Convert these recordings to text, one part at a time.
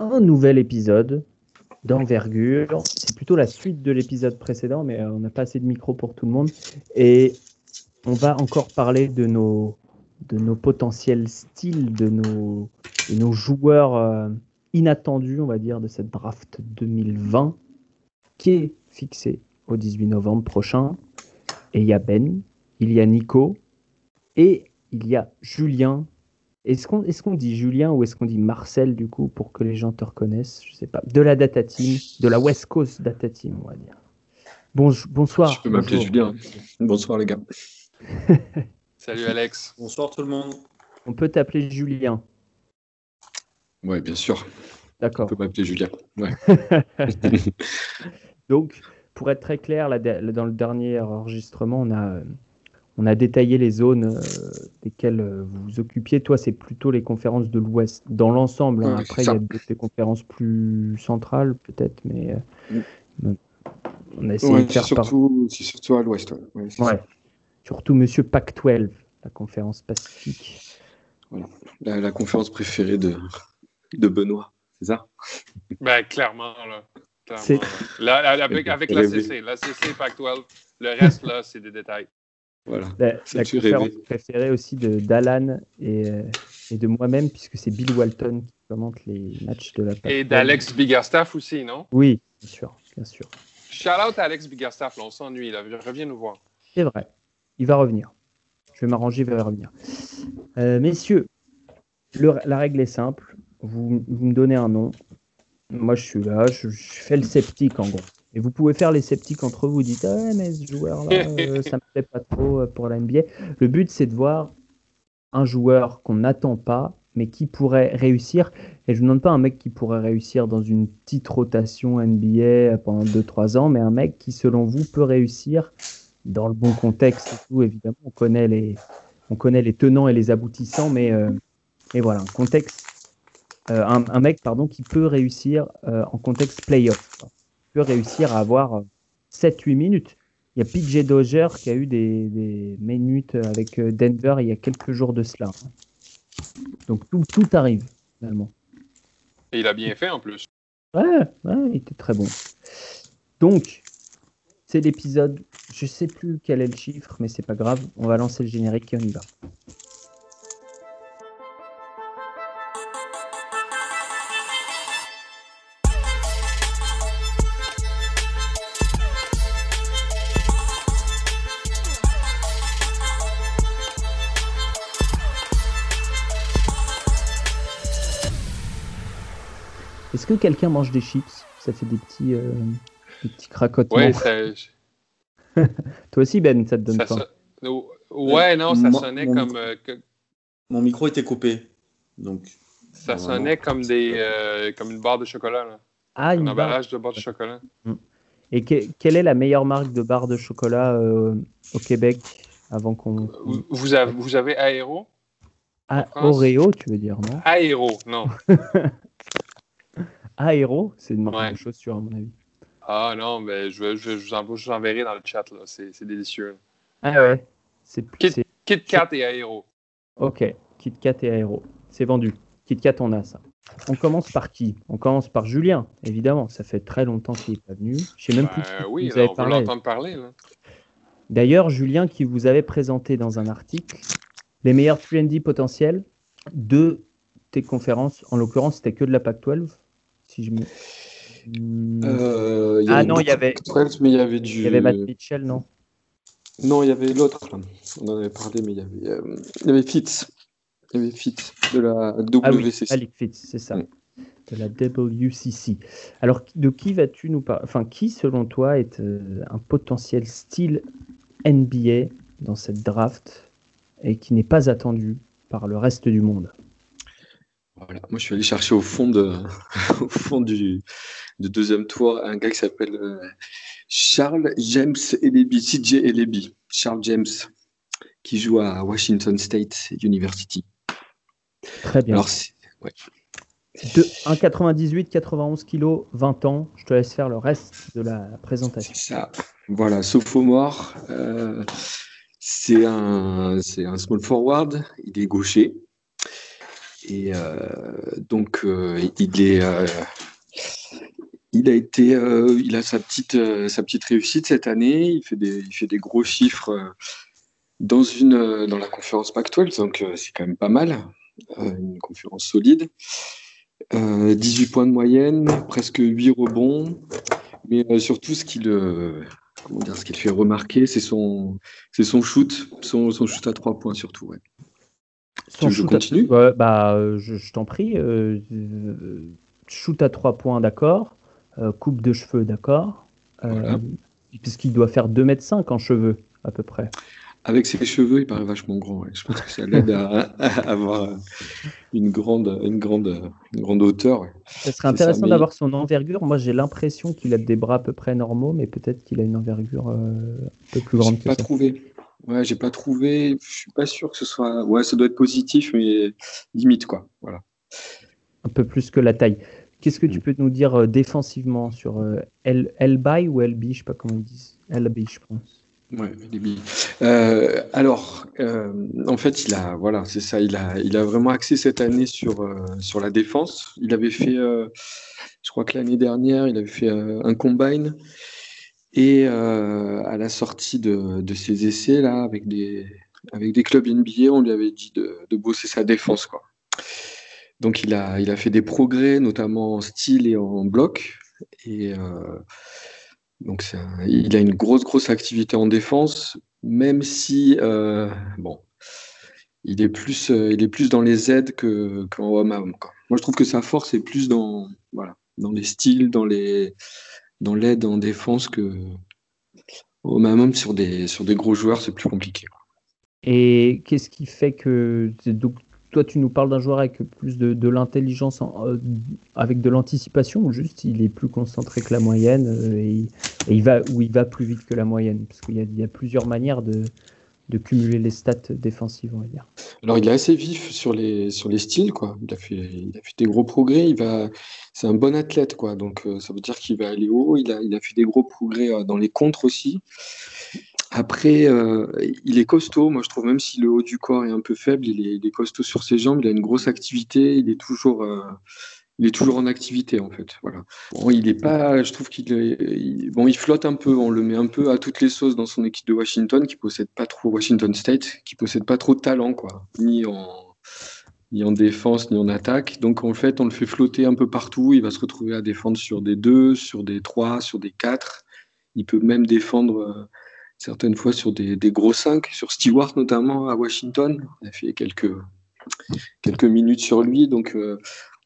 un nouvel épisode d'envergure. C'est plutôt la suite de l'épisode précédent, mais euh, on n'a pas assez de micro pour tout le monde. Et on va encore parler de nos, de nos potentiels styles, de nos, de nos joueurs euh, inattendus, on va dire, de cette draft 2020 qui est fixée au 18 novembre prochain. Et il y a Ben, il y a Nico et il y a Julien est-ce qu'on est qu'on dit Julien ou est-ce qu'on dit Marcel du coup pour que les gens te reconnaissent? Je sais pas. De la Data Team, de la West Coast Data Team, on va dire. Bon, bonsoir. Je peux m'appeler Julien. Bonsoir les gars. Salut Alex. Bonsoir tout le monde. On peut t'appeler Julien. Ouais, bien sûr. D'accord. On peut m'appeler Julien. Ouais. Donc, pour être très clair, là, dans le dernier enregistrement, on a on a détaillé les zones euh, desquelles euh, vous vous occupiez. Toi, c'est plutôt les conférences de l'Ouest dans l'ensemble. Hein. Après, il y a des, conférences plus centrales, peut-être, mais euh, mm. on a essayé de faire surtout, C'est surtout à l'Ouest. Ouais, Surtout Monsieur Pac-12, la conférence Pacifique. Voilà. La, conférence préférée de, de Benoît, c'est ça? Ben, Clairement, là. Clairement, avec, avec la CC, la CC Pac-12, le reste, là, c'est des détails. Voilà. La, conférence préférée aussi d'Alan et, euh, et, de moi-même, puisque c'est Bill Walton qui commente les matchs de la Et d'Alex Biggerstaff aussi, non? Oui, bien sûr, bien sûr. Shout out à Alex Biggerstaff, on s'ennuie, là. reviens nous voir. C'est vrai, il va revenir. Je vais m'arranger, il va revenir. Euh, messieurs, la règle est simple. Vous, vous, me donnez un nom. Moi, je suis là, je, je fais le sceptique en gros. Et vous pouvez faire les sceptiques entre vous, vous dites ah, mais ce joueur-là, euh, ça me plaît pas trop euh, pour la NBA. Le but, c'est de voir un joueur qu'on n'attend pas, mais qui pourrait réussir. Et je ne demande pas un mec qui pourrait réussir dans une petite rotation NBA pendant 2-3 ans, mais un mec qui, selon vous, peut réussir dans le bon contexte et tout. Évidemment, on connaît les, on connaît les tenants et les aboutissants, mais euh, et voilà, un contexte, un, un, mec pardon, qui peut réussir en contexte playoff peut réussir à avoir 7-8 minutes. Il y a PJ Dozier qui a eu des, minutes avec euh, Denver il y a quelques jours de cela. Donc tout, tout arrive finalement. Et il a bien fait en plus. Ouais, ouais il était très bon. Donc, c'est l'épisode, je sais plus quel est le chiffre, mais c'est pas grave, on va lancer le générique et on y va. Que quelqu'un mange des chips Ça fait des petits, euh, des petits cracotements. Ouais, Toi aussi, Ben, ça te donne pas Ouais, non, ça sonnait comme. Euh, mon micro était coupé. Donc. Ça sonnait comme, des, euh, comme une barre de chocolat. Là. Ah, une un emballage de barre de chocolat. Mm. Et quelle est la meilleure marque de barre de chocolat au Québec avant qu'on. Vous avez, vous avez Aéro? Ah, Oreo, tu veux dire, non? Aéro, non. Aéro, c'est une marque de chaussures, à mon avis. Ah non, mais je, je, je, vous, enverrai dans le chat, là. C'est, délicieux. Ah ouais. C'est, Kit, Kit Kat et Aéro. Ok, Kit Kat et Aéro. C'est vendu. Kit Kat, on a ça. On commence par qui? On commence par Julien, évidemment. Ça fait très longtemps qu'il n'est pas venu. Je sais même plus ben oui, vous avez on parlé. l'entendre parler. D'ailleurs, Julien, qui vous avait présenté dans un article les meilleurs 3D potentiels de tes conférences. En l'occurrence, c'était que de la PAC 12 si je me... Euh, ah non, il y avait. mais il y avait du. Il y avait Matt Mitchell, non? Non, il y avait l'autre. On en avait parlé, mais il y avait, euh, il y avait Fitz. Il y avait Fitz de la WCC. Ah oui, Fitz, c'est ça. Mm. De la WCC. Alors, de qui vas-tu nous parler Enfin, qui, selon toi, est euh, un potentiel style NBA dans cette draft et qui n'est pas attendu par le reste du monde? Moi, je suis allé chercher au fond, de, au fond du, deuxième tour un gars qui s'appelle euh, Charles James Elebi, CJ Elebi. Charles James, qui joue à Washington State University. Très bien. Alors, ouais. De 1,98, 91 kg, 20 ans. Je te laisse faire le reste de la présentation. Ça. Voilà, sophomore. Euh, c'est un, un small forward. Il est gaucher. Et donc, il est il a été, il a sa petite, sa petite réussite cette année. Il fait des, il fait des gros chiffres dans une, dans la conférence Pac-12, donc c'est quand même pas mal, une conférence solide. 18 points de moyenne, presque 8 rebonds, mais surtout ce qui le, comment dire, ce fait remarquer, c'est son, son shoot, son, shoot à 3 points surtout. Son je continue bah, je, t'en prie. shoot à 3 points, d'accord. Euh, coupe de cheveux, d'accord. Euh, puisqu'il doit faire 2,5 m en cheveux, à peu près. Avec ses cheveux, il paraît vachement grand. Je pense que ça l'aide à, avoir une grande, une grande, une grande hauteur. Ce serait intéressant d'avoir son envergure. Moi, j'ai l'impression qu'il a des bras à peu près normaux, mais peut-être qu'il a une envergure euh, un peu plus grande que pas Trouvé. Ouais, j'ai pas trouvé. Je suis pas sûr que ce soit. Ouais, ça doit être positif, mais limite quoi. Voilà. Un peu plus que la taille. Qu'est-ce que tu mm. peux nous dire euh, défensivement sur euh, Elby ou LB Je sais pas comment ils disent. LB, je pense. Ouais, euh, alors, en fait, il a, voilà, c'est ça, il a, il a vraiment axé cette année sur, sur la défense. Il avait fait, je crois que l'année dernière, il avait fait un combine et à la sortie de, ses essais là, avec des, avec des clubs NBA, on lui avait dit de, bosser sa défense, quoi. Donc il a, il a fait des progrès, notamment en style et en bloc. Et euh, donc il a une grosse, grosse activité en défense, même si euh, bon, il est plus, euh, il est plus dans les aides que qu'en homme à homme. Moi, je trouve que sa force est plus dans, voilà, dans les styles, dans les, dans l'aide en défense que au même sur des, sur des gros joueurs, c'est plus compliqué. Et qu'est-ce qui fait que donc toi, tu nous parles d'un joueur avec plus de, l'intelligence, euh, avec de l'anticipation, ou juste il est plus concentré que la moyenne euh, et, il va, ou il va plus vite que la moyenne? Parce qu'il y, a plusieurs manières de, cumuler les stats défensives, on va dire. Alors, il est assez vif sur les, sur les styles, quoi. Il a fait, il a fait des gros progrès. Il va, c'est un bon athlète, quoi. Donc, euh, ça veut dire qu'il va aller haut. Il a, il a fait des gros progrès dans les contres aussi. Après, euh, il est costaud. Moi, je trouve même si le haut du corps est un peu faible, il est, costaud sur ses jambes. Il a une grosse activité. Il est toujours, euh, il est toujours en activité en fait. Voilà. Il est pas. Je trouve qu'il bon, il flotte un peu. On le met un peu à toutes les sauces dans son équipe de Washington, qui possède pas trop Washington State, qui possède pas trop de talent, quoi, ni en ni en défense ni en attaque. Donc en fait, on le fait flotter un peu partout. Il va se retrouver à défendre sur des 2, sur des 3, sur des 4. Il peut même défendre euh, certaines fois sur des, gros 5, sur Stewart notamment à Washington. On a fait quelques, quelques minutes sur lui. Donc euh,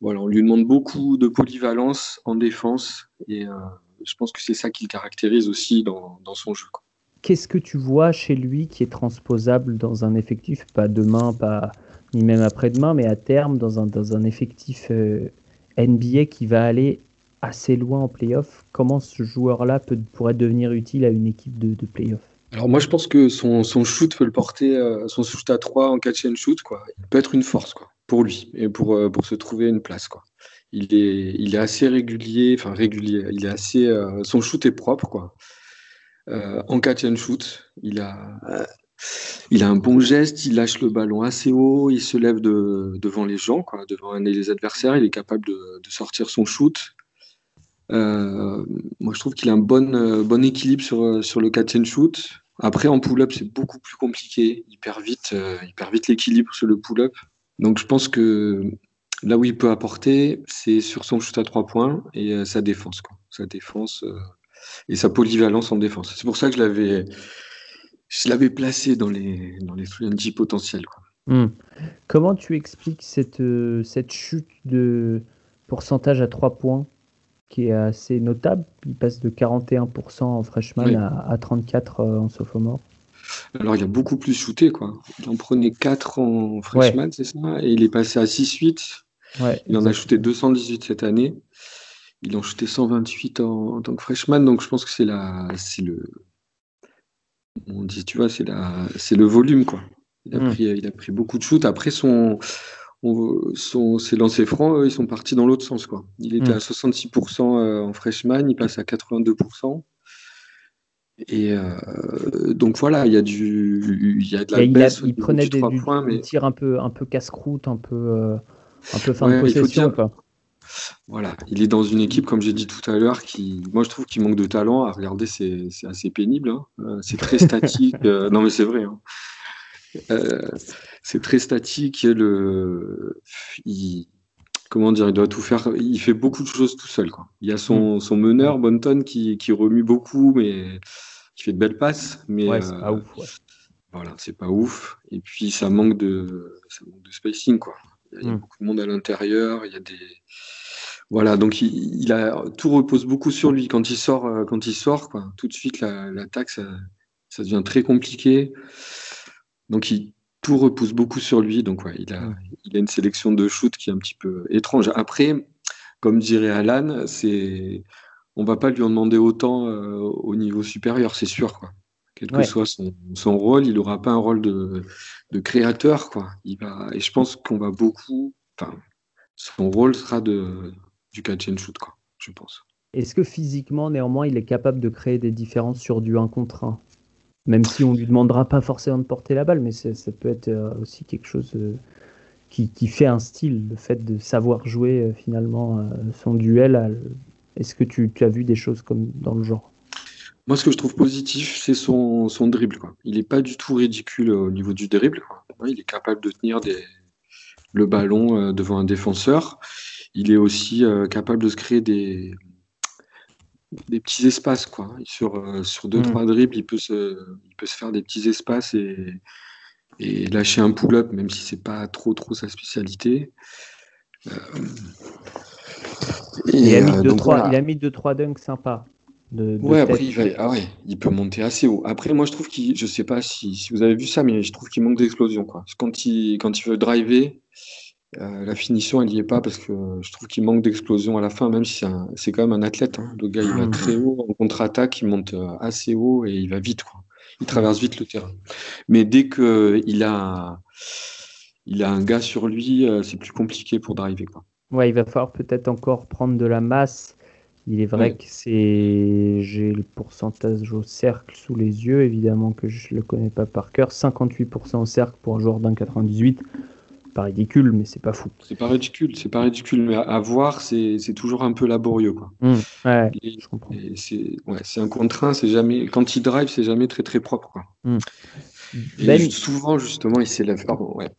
voilà, on lui demande beaucoup de polyvalence en défense et euh, je pense que c'est ça qui le caractérise aussi dans, son jeu. Qu'est-ce que tu vois chez lui qui est transposable dans un effectif, pas demain, pas ni même après-demain, mais à terme, dans un, dans un effectif euh, NBA qui va aller assez loin en playoff? Comment ce joueur-là pourrait devenir utile à une équipe de, de playoff? Alors moi je pense que son, shoot peut le porter, euh, son shoot à 3 en catch and shoot, quoi. Il peut être une force quoi, pour lui et pour, euh, pour se trouver une place. Quoi. Il, est, il est assez régulier, enfin régulier, il est assez, euh, son shoot est propre. Quoi. en catch and shoot, il a, il a un bon geste, il lâche le ballon assez haut, il se lève de, devant les gens, quoi, devant les adversaires, il est capable de, de sortir son shoot. Euh, moi, je trouve qu'il a un bon, euh, bon équilibre sur, euh, sur le catch and shoot. Après, en pull-up, c'est beaucoup plus compliqué. Il vite, perd vite l'équilibre sur le pull-up. Donc, je pense que là où il peut apporter, c'est sur son shoot à trois points et sa défense. Quoi. Sa défense et sa polyvalence en défense. C'est pour ça que je l'avais, je l'avais placé dans les, dans les potentiels. Quoi. Hmm. Comment tu expliques cette, cette chute de pourcentage à trois points qui est assez notable? Il passe de 41% en freshman à, 34% euh, en sophomore. Alors, il a beaucoup plus shooté, quoi. Il en prenait 4 en freshman, c'est ça Et il est passé à 6-8. il en a shooté 218 cette année. Il en shooté 128 en, tant que freshman, donc je pense que c'est la, c'est le, on dit, tu vois, c'est la, c'est le volume, quoi. Il a, hmm. pris, il a pris beaucoup de shoots. Après, son, son, ses lancers francs, ils sont partis dans l'autre sens. Quoi. Il était mm. à 66% euh, en freshman, il passe à 82%. Et euh, donc voilà, il y a du, il y a de la baisse. Il, prenait des, points, mais... un peu, un peu casse-croûte, un peu, euh, Un peu fin de possession, quoi. Voilà, il est dans une équipe, comme j'ai dit tout à l'heure, qui, moi je trouve qu'il manque de talent. À regarder, c'est assez pénible. Hein. Euh, c'est très statique. Non, mais c'est vrai. Hein. Euh, c'est très statique. Le, il, comment dire, il doit tout faire. Il fait beaucoup de choses tout seul. Quoi. Il y a son, mm. son meneur, Bonton, qui, qui, remue beaucoup, mais qui fait de belles passes. Mais ouais, c'est pas ouf. Voilà, c'est pas ouf. Et puis ça manque de, ça manque de spacing, quoi. Il y a, mm. beaucoup de monde à l'intérieur. Il y a des voilà, donc il, a tout repose beaucoup sur lui quand il sort, euh, quand il sort, quoi. Tout de suite l'attaque, ça, ça, devient très compliqué. Donc il, tout repose beaucoup sur lui. Donc il a, il a une sélection de shoot qui est un petit peu étrange. Après, comme dirait Alan, c'est on va pas lui en demander autant euh, au niveau supérieur, c'est sûr, quoi. Quel que soit son, son, rôle, il n'aura pas un rôle de, de, créateur, quoi. Il va, et je pense qu'on va beaucoup. Enfin, son rôle sera de, du catch and shoot, quoi, je pense. Est-ce que physiquement, néanmoins, il est capable de créer des différences sur du 1 contre 1 Même si on lui demandera pas forcément de porter la balle, mais ça peut être euh, aussi quelque chose euh, qui, fait un style, le fait de savoir jouer euh, finalement son duel. Est-ce que tu, as vu des choses comme dans le genre? Moi, ce que je trouve positif, c'est son, dribble. Il n'est pas du tout ridicule au niveau du dribble. Il est capable de tenir le ballon devant un défenseur il est aussi capable de se créer des, des petits espaces. Quoi. Sur, euh, sur deux, mm. trois dribbles, il peut, se, il peut se faire des petits espaces et, et lâcher un pull-up, même si c'est pas trop, trop sa spécialité. Euh, il, a mis deux, trois, il a mis deux, trois dunks sympas. De, ouais, après, il, ah ouais, il peut monter assez haut. Après, moi, je trouve qu'il, je sais pas si, si, vous avez vu ça, mais je trouve qu'il manque d'explosion. Quoi. Quand il, quand il veut driver, euh, la finition, elle n'y est pas parce que je trouve qu'il manque d'explosion à la fin, même si c'est quand même un athlète. Hein. Le gars, il va mmh. très haut en contre-attaque, il monte euh, assez haut et il va vite. Quoi. Il traverse vite le terrain. Mais dès qu'il a, il a un gars sur lui, euh, c'est plus compliqué pour driver. Quoi. Ouais, il va falloir peut-être encore prendre de la masse. Il est vrai que c'est. J'ai le pourcentage au cercle sous les yeux, évidemment que je ne le connais pas par cœur. 58% au cercle pour un joueur d'un 98 pas ridicule, mais c'est pas fou. C'est pas ridicule, c'est pas ridicule, mais à, voir, c'est toujours un peu laborieux. Quoi. Mmh, ouais, je comprends. C'est ouais, un contraint, c'est jamais. Quand il drive, c'est jamais très très propre. Quoi. Mmh. Ben... souvent, justement, il s'élève. Pardon, ouais.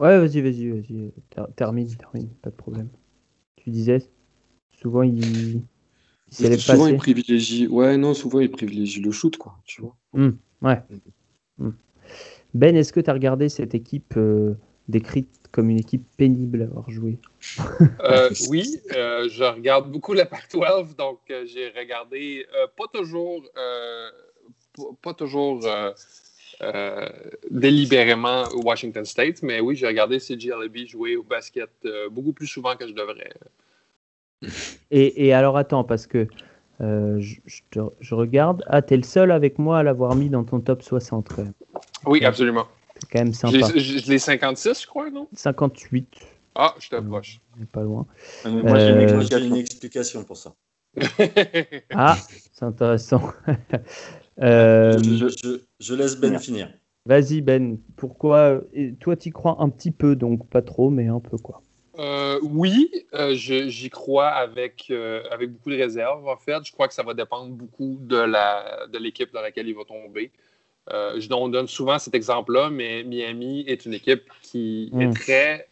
Ouais, vas-y, vas-y, vas-y. Termine, termine, pas de problème. Tu disais, souvent, il. il souvent, il privilégie. Ouais, non, souvent, il privilégie le shoot, quoi. Tu vois. Mmh, ouais. Ben, est-ce que tu as regardé cette équipe euh, décrite comme une équipe pénible à avoir joué. Euh, oui, euh, je regarde beaucoup la Pac-12, donc euh, j'ai regardé pas toujours, pas toujours délibérément Washington State, mais oui, j'ai regardé CGLB jouer au basket beaucoup plus souvent que je devrais. Et, et alors attends, parce que je, je, regarde. Ah, t'es le seul avec moi à l'avoir mis dans ton top 60 quand même. Oui, absolument. C'est quand même sympa. Je l'ai 56, je crois, non? 58. Ah, je t'approche. Pas loin. Ah, moi, j'ai une, explication pour ça. ah, c'est intéressant. Euh, je, laisse Ben finir. Vas-y, Ben. Pourquoi Toi, tu y crois un petit peu, donc pas trop, mais un peu quoi. Euh, oui, euh, j'y crois avec, avec beaucoup de réserve, en fait. Je crois que ça va dépendre beaucoup de l'équipe de dans laquelle il va tomber. Euh, on donne souvent cet exemple-là, mais Miami est une équipe qui, est mm. très,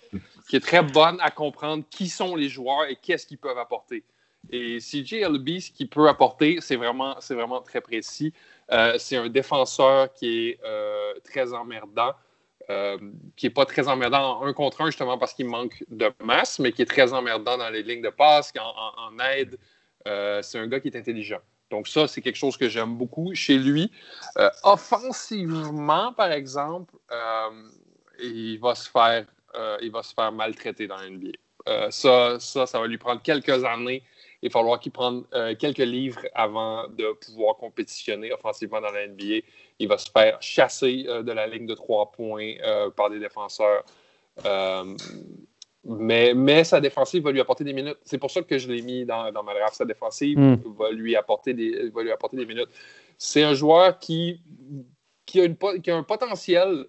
qui est très bonne à comprendre qui sont les joueurs et qu'est-ce qu'ils peuvent apporter. Et CJLB, ce qu'il peut apporter, c'est vraiment, vraiment très précis. Euh, c'est un défenseur qui est euh, très emmerdant, qui n'est pas très emmerdant en un contre un, justement parce qu'il manque de masse, mais qui est très emmerdant dans les lignes de passe, en aide. c'est un gars qui est intelligent. Donc, ça, c'est quelque chose que j'aime beaucoup chez lui. Euh, offensivement, par exemple, euh, il, va se faire, euh, il va se faire maltraiter dans l'NBA. ça, ça, ça va lui prendre quelques années. Il va falloir qu'il prenne quelques livres avant de pouvoir compétitionner offensivement dans la NBA. Il va se faire chasser de la ligne de trois points par des défenseurs. Mais, mais sa défensive va lui apporter des minutes. C'est pour ça que je l'ai mis dans, dans ma draft. Sa défensive hmm. va, lui apporter des, va lui apporter des minutes. C'est un joueur qui, qui, a une, qui a un potentiel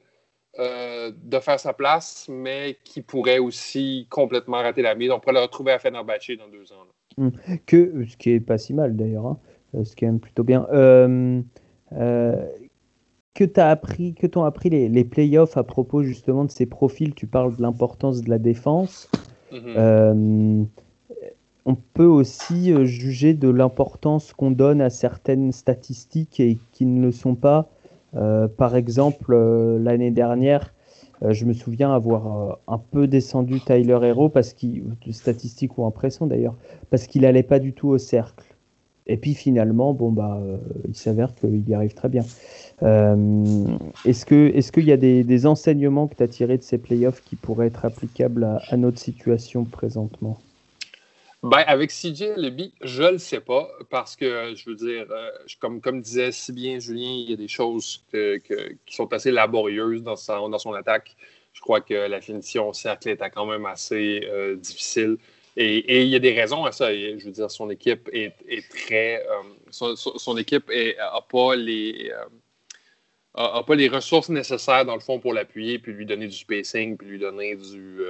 euh, de faire sa place, mais qui pourrait aussi complètement rater la mise. On pourrait le retrouver à Fenerbahce dans deux ans. Hum. Que, ce qui est pas si mal d'ailleurs, hein. euh, ce qui est même plutôt bien. Euh, que t'as appris, que t'ont appris les, les playoffs à propos justement de ces profils? Tu parles de l'importance de la défense. Mhm. on peut aussi juger de l'importance qu'on donne à certaines statistiques et qui ne le sont pas. Euh, par exemple, euh, l'année dernière, euh, je me souviens avoir un peu descendu Tyler Hero, parce qu'il, statistiques ou impression d'ailleurs, parce qu'il n'allait pas du tout au cercle. Et puis finalement, bon bah, il s'avère qu'il y arrive très bien. Est-ce que, est-ce qu'il y a des, enseignements que tu as tirés de ces playoffs qui pourraient être applicables à notre situation présentement? Ben, avec CJ Leby, je ne le sais pas parce que, je veux dire, euh, comme, comme disait si bien Julien, il y a des choses qui sont assez laborieuses dans son, dans son attaque. Je crois que la finition au cercle est quand même assez euh, difficile. Et, il y a des raisons à ça. Je veux dire, son équipe est, très. Euh, son, équipe n'a pas les. A, pas les ressources nécessaires, dans le fond, pour l'appuyer, puis lui donner du spacing, puis lui donner du,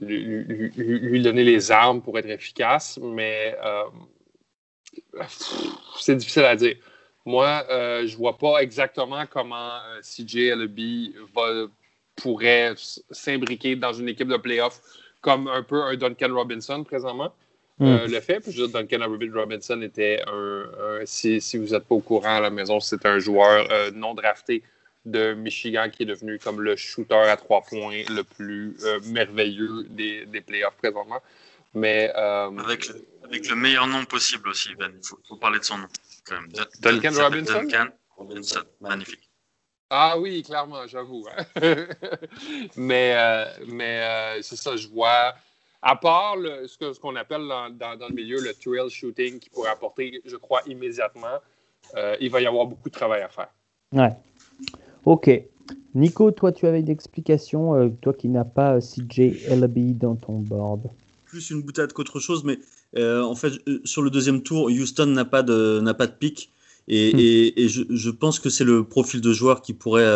lui, donner les armes pour être efficace, mais euh, c'est difficile à dire. Moi, euh, je vois pas exactement comment euh, CJ LB va, pourrait s'imbriquer dans une équipe de playoff comme un peu un Duncan Robinson présentement. Hmm. le fait, puis je Duncan Robinson était un, si, si, vous n'êtes pas au courant à la maison, c'est un joueur non drafté de Michigan qui est devenu comme le shooter à trois points le plus euh, merveilleux des, des playoffs présentement. Mais, euh, avec, le, avec, le, meilleur nom possible aussi, Ben. Il faut, parler de son nom. Duncan Robinson? Duncan Robinson, magnifique. Ah oui, clairement, j'avoue. Hein. mais euh, mais c'est ça, je vois. À part ce qu'on appelle dans, dans, dans, le milieu le thrill shooting qui pourrait apporter, je crois, immédiatement, il va y avoir beaucoup de travail à faire. Ouais. Ok. Nico, toi, tu avais une explication, euh, toi qui n'as pas euh, CJ LB dans ton board. Plus une boutade qu'autre chose, mais euh, en fait, sur le deuxième tour, Houston n'a pas de n'a pas de pic, et, hmm. je, pense que c'est le profil de joueur qui pourrait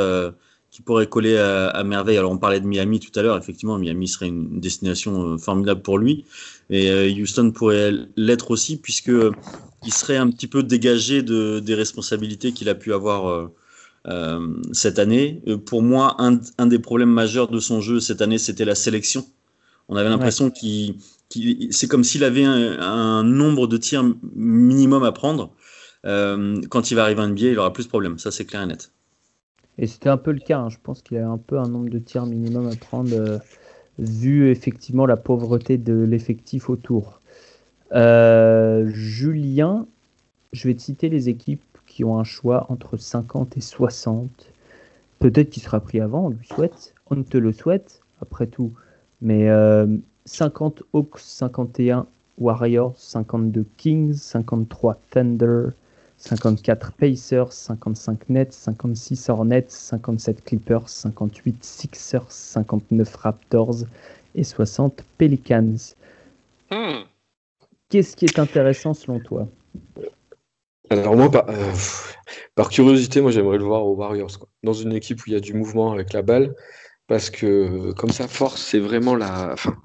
qui pourrait coller à, merveille. Alors, on parlait de Miami tout à l'heure. Effectivement, Miami serait une destination formidable pour lui, et Houston pourrait l'être aussi, puisque il serait un petit peu dégagé de, des responsabilités qu'il a pu avoir euh, cette année. Euh, pour moi, un, un, des problèmes majeurs de son jeu cette année, c'était la sélection. On avait l'impression qu'il, c'est comme s'il avait un, nombre de tirs minimum à prendre. Euh, quand il va arriver en NBA, il aura plus de problèmes. Ça, c'est clair et net. Et c'était un peu le cas. Hein. Je pense qu'il a un peu un nombre de tirs minimum à prendre, vu effectivement la pauvreté de l'effectif autour. Julien, je vais te citer les équipes qui ont un choix entre 50 et 60. Peut-être qu'il sera pris avant, on lui souhaite. On te le souhaite, après tout. Mais 50 euh, Hawks, 51 Warriors, 52 Kings, 53 Thunder, 54 Pacers, 55 Nets, 56 Hornets, 57 Clippers, 58 Sixers, 59 Raptors et 60 Pelicans. Hmm. Qu'est-ce qui est intéressant selon toi? Alors moi, euh, par, curiosité, moi j'aimerais le voir aux Warriors, quoi. dans une équipe où il y a du mouvement avec la balle, parce que comme sa force, c'est vraiment la... Enfin,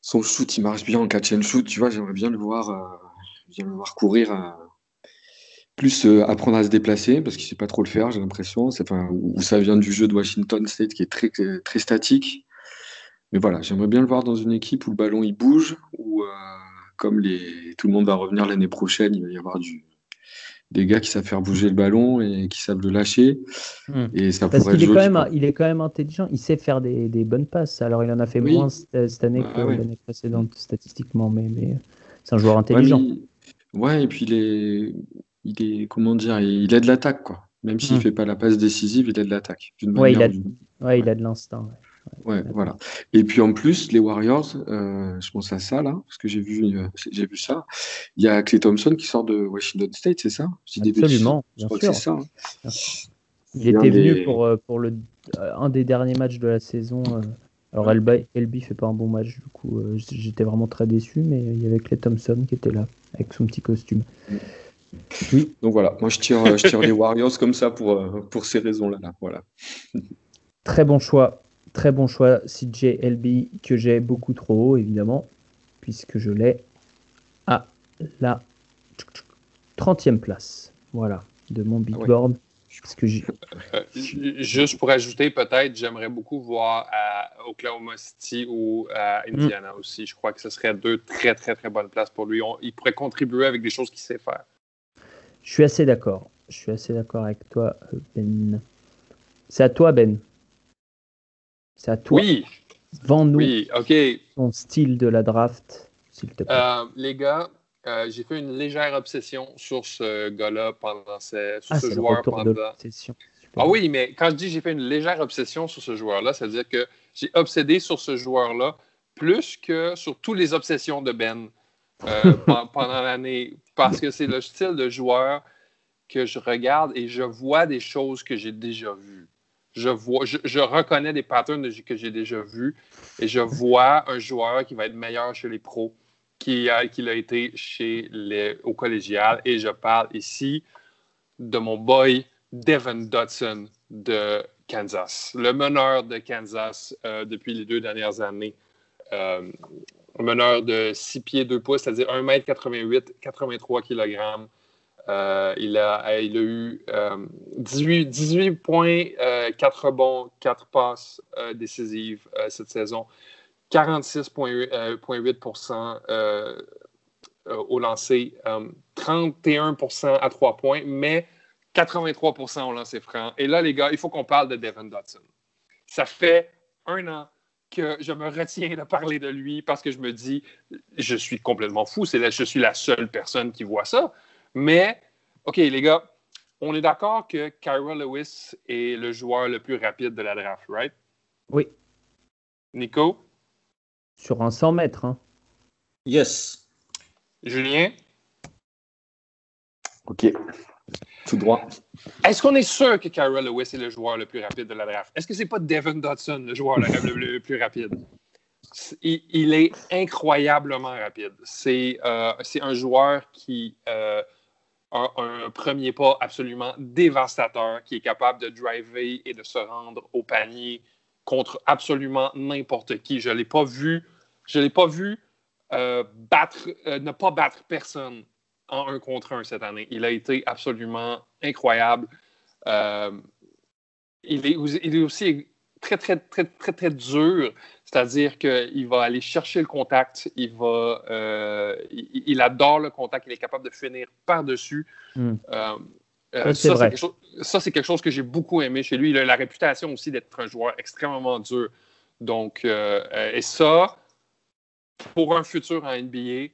son shoot, il marche bien en catch and shoot, tu vois, j'aimerais bien le voir, euh, le voir courir, euh, plus apprendre à se déplacer, parce qu'il ne sait pas trop le faire, j'ai l'impression, enfin, où ça vient du jeu de Washington State qui est très, très statique. Mais voilà, j'aimerais bien le voir dans une équipe où le ballon il bouge, où comme les, tout le monde va revenir l'année prochaine, il va y avoir du, des gars qui savent faire bouger le ballon et qui savent le lâcher. Hmm. Et ça Parce qu'il est, quand même, il est quand même intelligent, il sait faire des, des, bonnes passes. Alors il en a fait moins cette année que l'année précédente statistiquement, mais, mais c'est un joueur intelligent. Ouais, et puis il est, il est, comment dire, il a de l'attaque, quoi. Même s'il ne hmm. fait pas la passe décisive, il a de l'attaque. Ouais, il a, ouais, il a de l'instinct. Ouais, voilà. Et puis en plus, les Warriors, euh, je pense à ça là, parce que j'ai vu, euh, j'ai vu ça. Il y a Clay Thompson qui sort de Washington State, c'est ça? Absolument, bien sûr. Ça, hein. Il était venu pour, euh, pour le, un des derniers matchs de la saison. Alors Elby, Elby fait pas un bon match, du coup j'étais vraiment très déçu, mais il y avait Clay Thompson qui était là, avec son petit costume. Oui. Donc voilà, moi je tire, je tire les Warriors comme ça pour, pour ces raisons-là. Là. Voilà. Très bon choix. Très bon choix, CJ LB, que j'ai beaucoup trop haut, évidemment, puisque je l'ai à la 30e place. Voilà, de mon big Oui. board. Parce que j'ai- Euh, ju- juste pour ajouter, peut-être, j'aimerais beaucoup voir à Oklahoma City ou à Indiana aussi. Je crois que ce serait deux très, très, très bonnes places pour lui. On- il pourrait contribuer avec des choses qu'il sait faire. Je suis assez d'accord. Je suis assez d'accord avec toi, Ben. C'est à toi, Ben. C'est à toi. Oui, Vends-nous oui, OK. ton style de la draft, s'il te plaît. Euh, les gars, euh, j'ai fait une légère obsession sur ce gars-là pendant ce, sur ah, ce joueur de pendant. Super. Ah oui, mais quand je dis j'ai fait une légère obsession sur ce joueur-là, c'est-à-dire que j'ai obsédé sur ce joueur-là plus que sur toutes les obsessions de Ben euh, pen- pendant l'année, parce que c'est le style de joueur que je regarde et je vois des choses que j'ai déjà vues. Je, vois, je, reconnais des patterns que j'ai déjà vus et je vois un joueur qui va être meilleur chez les pros qu'il a, qu'il a été chez les, au collégial. Et je parle ici de mon boy Devin Dodson de Kansas, le meneur de Kansas euh, depuis les deux dernières années. Euh, un meneur de 6 pieds 2 pouces, c'est-à-dire 1m88, 83 kg. Il, a, eu euh, 18, 18 points, euh, 4 rebonds, 4 passes euh, décisives euh, cette saison, 46,8% euh, au lancer, euh, 31% à 3 points, mais 83% au lancer franc. Et là, les gars, il faut qu'on parle de Devin Dodson. Ça fait un an que je me retiens de parler de lui parce que je me dis, je suis complètement fou, c'est la- je suis la seule personne qui voit ça. Mais, OK, les gars, on est d'accord que Kyra Lewis est le joueur le plus rapide de la draft, right? Oui, Nico? sur un 100 mètres. hein. Yes. Julien? Ok. Tout droit. Est-ce qu'on est sûr que Kyra Lewis est le joueur le plus rapide de la draft? Est-ce que c'est pas Devin Dodson, le joueur le, plus rapide? Il, est incroyablement rapide. C'est euh, un joueur qui euh, a un premier pas absolument dévastateur, qui est capable de driver et de se rendre au panier contre absolument n'importe qui. Je l'ai pas vu, je l'ai pas vu euh, battre, ne pas battre personne en un contre un cette année. Il a été absolument incroyable. Euh, il, est, il est aussi très, très, très, très, très dur. C'est-à-dire qu'il va aller chercher le contact, il va, euh, il, il adore le contact, il est capable de finir par-dessus. Mm. Euh, Ça, c'est quelque chose, quelque que j'ai beaucoup aimé chez lui. Il a la réputation aussi d'être un joueur extrêmement dur. Donc, et ça, pour un futur en NBA,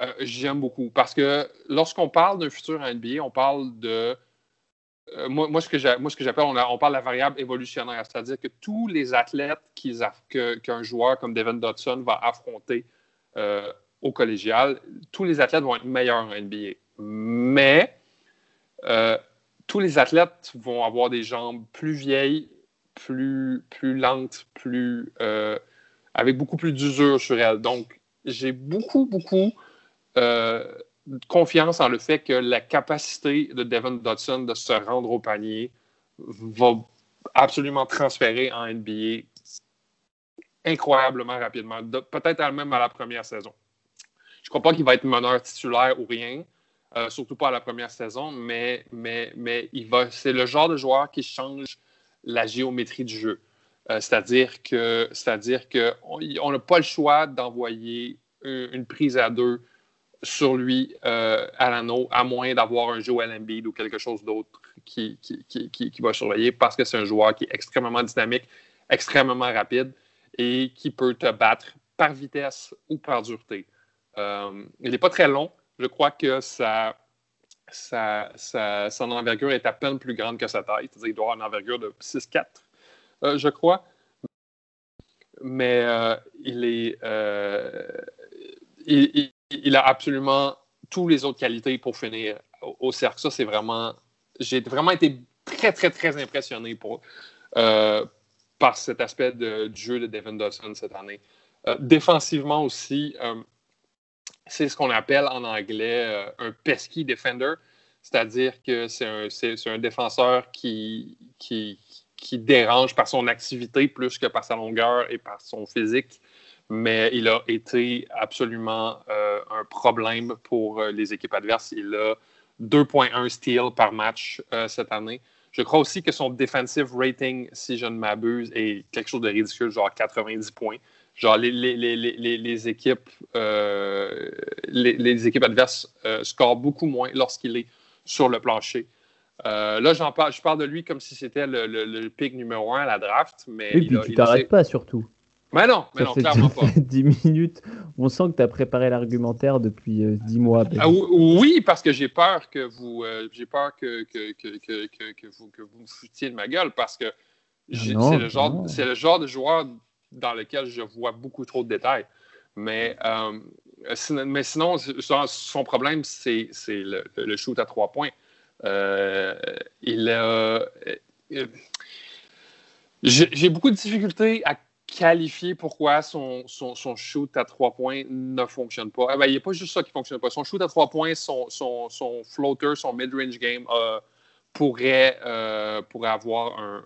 euh, j'aime beaucoup. Parce que lorsqu'on parle d'un futur NBA, on parle de. euh, moi, moi, ce que j'appelle, on, parle de la variable évolutionnaire. C'est-à-dire que tous les athlètes qu'un joueur comme Devin Dodson va affronter euh, au collégial, tous les athlètes vont être meilleurs en NBA. Mais tous les athlètes vont avoir des jambes plus vieilles, plus, plus lentes, plus, avec beaucoup plus d'usure sur elles. Donc, j'ai beaucoup, beaucoup confiance en le fait que la capacité de Devin Dodson de se rendre au panier va absolument transférer en NBA incroyablement rapidement, de- peut-être même à la première saison. Je ne crois pas qu'il va être meneur titulaire ou rien, euh, surtout pas à la première saison, mais, mais, mais il va, c'est le genre de joueur qui change la géométrie du jeu. Euh, c'est-à-dire que, c'est-à-dire que on on n'a pas le choix d'envoyer une prise à deux sur lui euh, à l'anneau, à moins d'avoir un Joel Embiid ou quelque chose d'autre qui, qui, qui, qui- va surveiller, parce que c'est un joueur qui est extrêmement dynamique, extrêmement rapide et qui peut te battre par vitesse ou par dureté. Euh, il n'est pas très long. Je crois que sa, sa, sa- son envergure est à peine plus grande que sa taille. C'est-à-dire qu'il doit avoir une envergure de 6-4, euh, je crois. Mais il est. il a absolument toutes les autres qualités pour finir au, cercle. Ça, c'est vraiment. J'ai vraiment été très, très, très impressionné euh, par cet aspect du jeu de Devin Dodson cette année. Euh, défensivement aussi, euh, c'est ce qu'on appelle en anglais un pesky defender, c'est-à-dire que c'est un, défenseur qui, qui dérange par son activité plus que par sa longueur et par son physique. Mais il a été absolument euh, un problème pour euh, les équipes adverses. Il a 2,1 steals par match euh, cette année. Je crois aussi que son defensive rating, si je ne m'abuse, est quelque chose de ridicule, genre 90 points. Genre, les, les, les, les équipes, euh, les, équipes adverses scorent beaucoup moins lorsqu'il est sur le plancher. Euh, là, j'en parle, je parle de lui comme si c'était le, le, pick numéro un à la draft. Mais oui, puis tu t'arrêtes pas surtout. Mais non, mais non, clairement pas. 10 minutes, on sent que tu as préparé l'argumentaire depuis 10 mois. Ah, oui, parce que j'ai peur que vous j'ai peur que, que, que, que, vous, que vous me foutiez de ma gueule parce que ah c'est le, genre, le genre de joueur dans lequel je vois beaucoup trop de détails. Mais, euh, mais sinon, son problème, c'est le, shoot à trois points. Euh, il euh, J'ai beaucoup de difficultés à qualifier pourquoi son, son, son, shoot à trois points ne fonctionne pas. Eh ben, il n'y a pas juste ça qui ne fonctionne pas. Son shoot à trois points, son, son, son floater, son mid-range game pourrait, pourrait avoir un,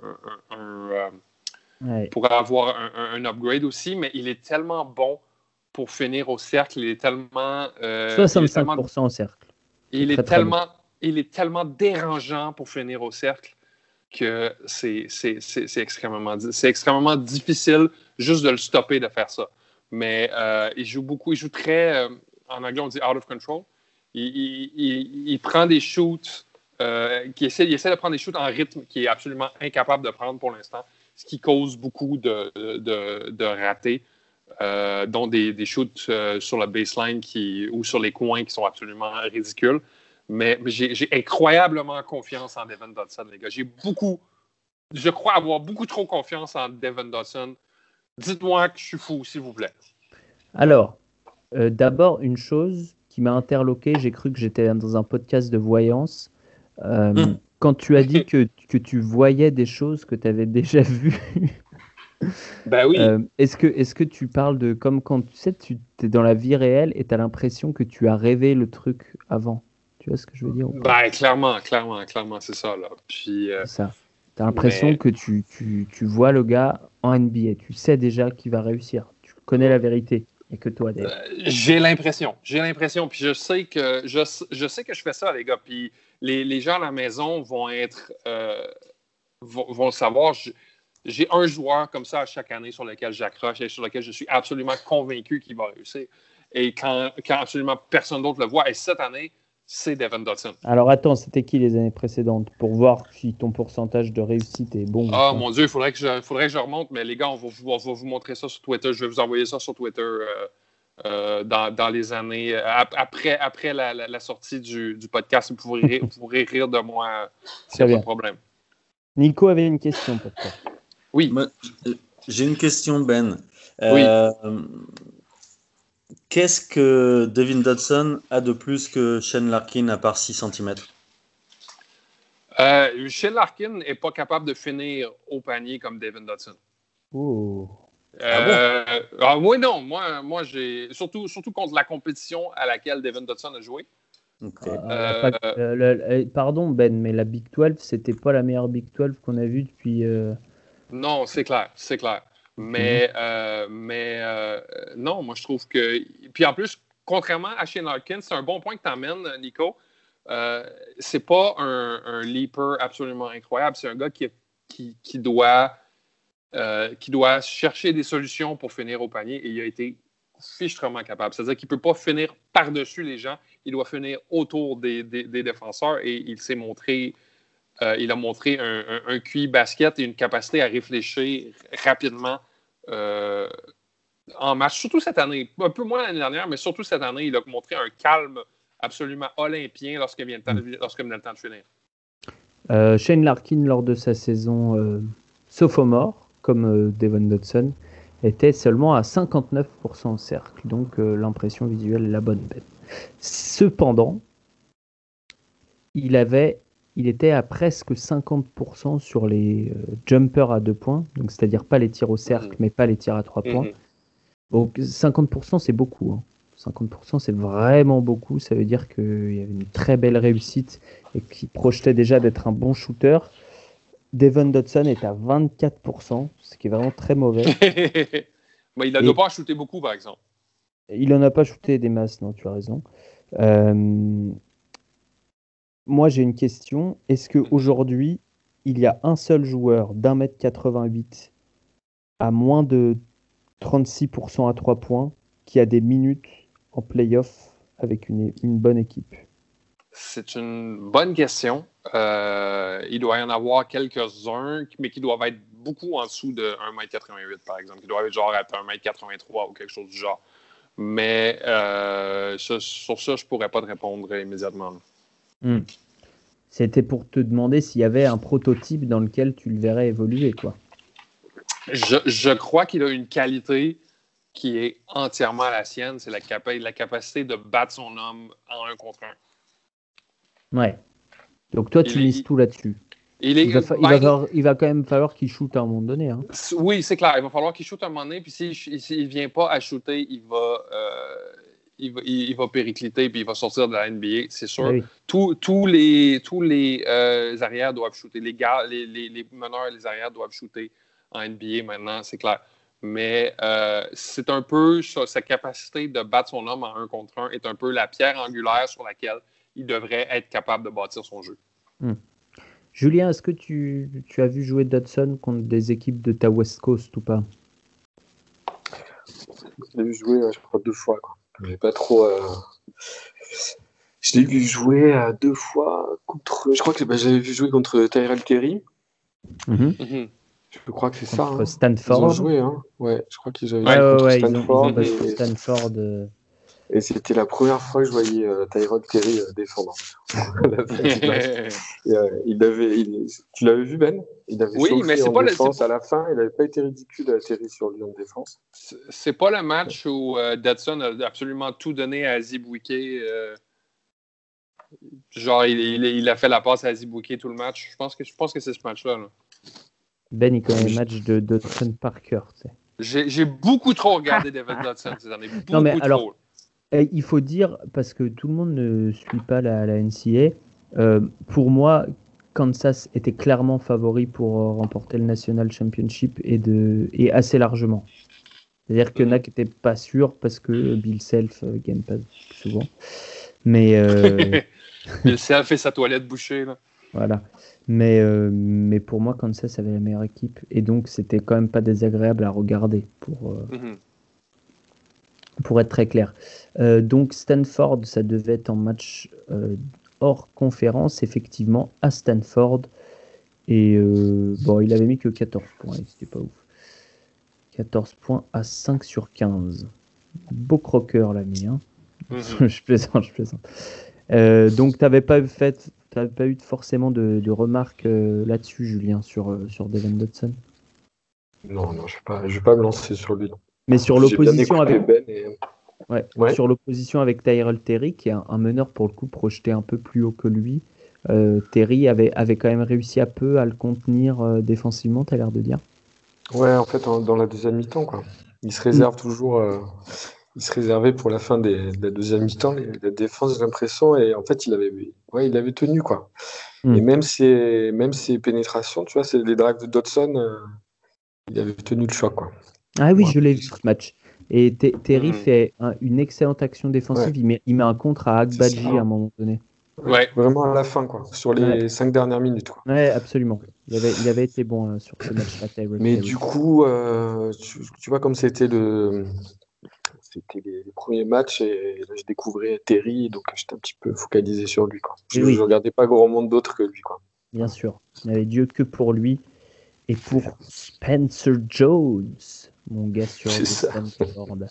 un pour avoir un, upgrade aussi, mais il est tellement bon pour finir au cercle, il est tellement... Euh, 65% au cercle. Il est, tellement, il est tellement dérangeant pour finir au cercle que c'est extrêmement, extrêmement difficile juste de le stopper de faire ça. Mais euh, il joue beaucoup, il joue très, euh, en anglais on dit out of control. Il, il, prend des shoots, euh, qui essaie, il essaie de prendre des shoots en rythme qui est absolument incapable de prendre pour l'instant ce qui cause beaucoup de, de, ratés, euh, dont des, des shoots sur la baseline qui, ou sur les coins qui sont absolument ridicules. Mais, j'ai incroyablement confiance en Devin Dodson, les gars. J'ai beaucoup, je crois avoir beaucoup trop confiance en Devin Dodson. Dites-moi que je suis fou, s'il vous plaît. Alors, euh, d'abord, une chose qui m'a interloqué, j'ai cru que j'étais dans un podcast de voyance. Hmm quand tu as dit que, que, tu voyais des choses que tu avais déjà vues. bah oui. Euh, est-ce que, est que tu parles de comme quand tu sais, tu es dans la vie réelle et tu as l'impression que tu as rêvé le truc avant? Tu vois ce que je veux dire Bah clairement, clairement, clairement, c'est ça. Là. Puis, euh, ça. Tu as l'impression que tu, tu, tu, vois le gars en NBA. Tu sais déjà qu'il va réussir. Tu connais la vérité. Et que toi, euh, J'ai l'impression. J'ai l'impression. Puis je sais que je, je sais que je fais ça, les gars. Puis les, gens à la maison vont être euh, vont, savoir. J'ai un joueur comme ça chaque année sur lequel j'accroche et sur lequel je suis absolument convaincu qu'il va réussir. Et quand, absolument personne d'autre le voit, et cette année, c'est Devin Dodson. Alors attends, c'était qui les années précédentes? Pour voir si ton pourcentage de réussite est bon Ah mon Dieu, il faudrait que, je, faudrait que je remonte, mais les gars, on va, vous montrer ça sur Twitter. Je vais vous envoyer ça sur Twitter. Euh, euh, dans, les années. Euh, après, après la, sortie du, podcast, vous pourrez, vous pourrez rire de moi c'est pas de problème. Nico avait une question pour toi. Oui. J'ai une question, Ben. Euh, qu'est-ce que Devin Dodson a de plus que Shane Larkin à part 6 cm Shane Larkin n'est pas capable de finir au panier comme Devin Dodson. Oh. Ah, bon? ah oui, non. Moi, moi j'ai surtout, surtout contre la compétition à laquelle Devin Dodson a joué. Euh, euh, pardon Ben, mais la Big 12, c'était pas la meilleure Big 12 qu'on a vue depuis. Non, c'est clair, c'est clair. Mais, mais non, moi je trouve que. Puis en plus, contrairement à Shane Larkin, c'est un bon point que tu amènes, Nico. c'est pas un, un, leaper absolument incroyable. C'est un gars qui, qui, qui doit euh, qui doit chercher des solutions pour finir au panier et il a été fichtrement capable. C'est-à-dire qu'il ne peut pas finir par-dessus les gens, il doit finir autour des, défenseurs et il s'est montré, euh, il a montré un, un, QI basket et une capacité à réfléchir rapidement euh, en match, surtout cette année, un peu moins l'année dernière, mais surtout cette année, il a montré un calme absolument olympien lorsqu'il vient, vient, le temps de finir. Shane Larkin, lors de sa saison sophomore, comme euh, Devon Dodson, était seulement à 59% au cercle. Donc euh, l'impression visuelle la bonne bête. Cependant, il avait il était à presque 50% sur les euh, jumpers à deux points, donc c'est-à-dire pas les tirs au cercle, mmh. mais pas les tirs à trois points. Mmh. Donc 50% c'est beaucoup. 50% hein. c'est vraiment beaucoup. Ça veut dire qu'il y avait une très belle réussite et qu'il projetait déjà d'être un bon shooter. Devon Dodson est à 24%, ce qui est vraiment très mauvais. Mais il doit pas shooter beaucoup, par exemple. Il en a pas shooté des masses, non, tu as raison. Euh, Moi, j'ai une question. Est-ce qu'aujourd'hui, il y a un seul joueur d'un mètre 88 à moins de 36% à 3 points qui a des minutes en playoff avec une, une bonne équipe? C'est une bonne question. Euh, il doit y en avoir quelques-uns, mais qui doivent être beaucoup en dessous de 1m88, par exemple. Qui doivent être genre à 1m83 ou quelque chose du genre. Mais euh, ça- sur ça, je ne pourrais pas te répondre immédiatement. Là. C'était pour te demander s'il y avait un prototype dans lequel tu le verrais évoluer, quoi. Je, je crois qu'il a une qualité qui est entièrement la sienne, c'est la, capa- la capacité de battre son homme en un contre un. Ouais. Donc toi, tu est- mises tout là-dessus. Il est, Il va, fa- il ben, va falloir- il va quand même falloir qu'il shoot à un moment donné. hein. Oui, c'est clair. Il va falloir qu'il shoote un moment donné. Puis s'il ne vient pas à shooter, il va, euh, il, va, il- il va péricliter puis il va sortir de la NBA, c'est sûr. Oui. Tous- tous les, tous les euh, arrières doivent shooter. Les, gars, les, les, les meneurs et les arrières doivent shooter en NBA maintenant, c'est clair. Mais euh, c'est un peu sa, sa capacité de battre son homme en un contre un est un peu la pierre angulaire sur laquelle il devrait être capable de bâtir son jeu. Julien, est-ce que tu, tu as vu jouer Dodson contre des équipes de ta West Coast ou pas? Je l'ai vu jouer, euh, je crois, deux fois. Quoi. Mais pas trop. euh, Je l'ai vu jouer euh, deux fois contre. Je crois que bah, j'avais vu jouer contre Tyrell Terry. Mhm. Je crois que c'est ça. Hein. Ils ont Stanford. joué, hein. Ouais, je crois qu'ils avaient Ouais, joué ouais, contre ouais, ils ont, ils Stanford. ont et- Stanford. Et c'était la première fois que je voyais euh, Tyrod Terry euh, défendre. Et, euh, il avait, il- tu l'avais vu Ben? Il avait Oui, mais c'est pas le- défense à la fin. Il n'avait pas été ridicule à Terry sur lui en défense. C'est- pas le match où euh, Dodson a absolument tout donné à Zibouike. euh, genre, il, il- il a fait la passe à Zibouike tout le match. Je pense que, je pense que c'est ce match-là. là. Ben, il connaît le match de Parker. tu sais. J'ai j'ai beaucoup trop regardé David Dodson ces années. Beaucoup Non, mais trop. alors- Et il faut dire, parce que tout le monde ne suit pas la, la NCA, euh, pour moi, Kansas était clairement favori pour euh, remporter le National Championship et, de, et assez largement. C'est-à-dire que. NAC n'était pas sûr parce que Bill Self euh, gagne pas souvent. Mais euh, il s'est fait sa toilette bouchée. Là. voilà. Mais, euh, mais pour moi, Kansas avait la meilleure équipe. Et donc, c'était quand même pas désagréable à regarder pour, euh, Mhm. Pour être très clair. Euh, donc Stanford, ça devait être en match euh, hors conférence, effectivement, à Stanford. Et euh, bon, il avait mis que 14 points, c'était pas ouf. 14 points à 5 sur 15. Beau croqueur, l'ami. Hein Mhm. je plaisante, je plaisante. Euh, donc, tu n'avais pas, fait, t'avais pas eu forcément de, de remarques euh, là-dessus, Julien, sur, euh, sur Devin Dodson? Non, non, je ne vais, pas- je vais pas me lancer sur lui. non. Mais sur l'opposition avec Ben et- Ouais. Ouais. Sur l'opposition avec Tyrell Terry, qui est un, un meneur pour le coup projeté un peu plus haut que lui, euh, Terry avait, avait quand même réussi à peu à le contenir euh, défensivement, tu as l'air de dire. Ouais, en fait, en- dans la deuxième mi-temps, quoi. Il se réserve Mm. toujours. euh, il se réservait pour la fin des- de la deuxième mi-temps, la défense, j'ai l'impression, et en fait, il avait, ouais, il avait tenu, quoi. Mm. Et même ses, même ses pénétrations, tu vois, c'est les drives de Dodson, il avait tenu le choc, quoi. Ah oui, Ouais. je l'ai vu ce match. Et Te- Terry Mhm. fait un- une excellente action défensive. Ouais. Il, met, il met un contre à Agbaji à un moment donné. Ouais. Vraiment à la fin, quoi. Sur les Ouais. cinq dernières minutes, quoi. Ouais, absolument. Il avait, il avait été bon euh, sur ce Tyrell Mais du coup, euh, tu, tu vois, comme c'était le. C'était les, les premiers matchs et là, je découvrais Terry, donc j'étais un petit peu focalisé sur lui. Quoi. Je oui. ne regardais pas grand monde d'autre que lui. Quoi. Bien sûr. Il n'avait Dieu que pour lui et pour Spencer Jones, mon gars sur. Stanford.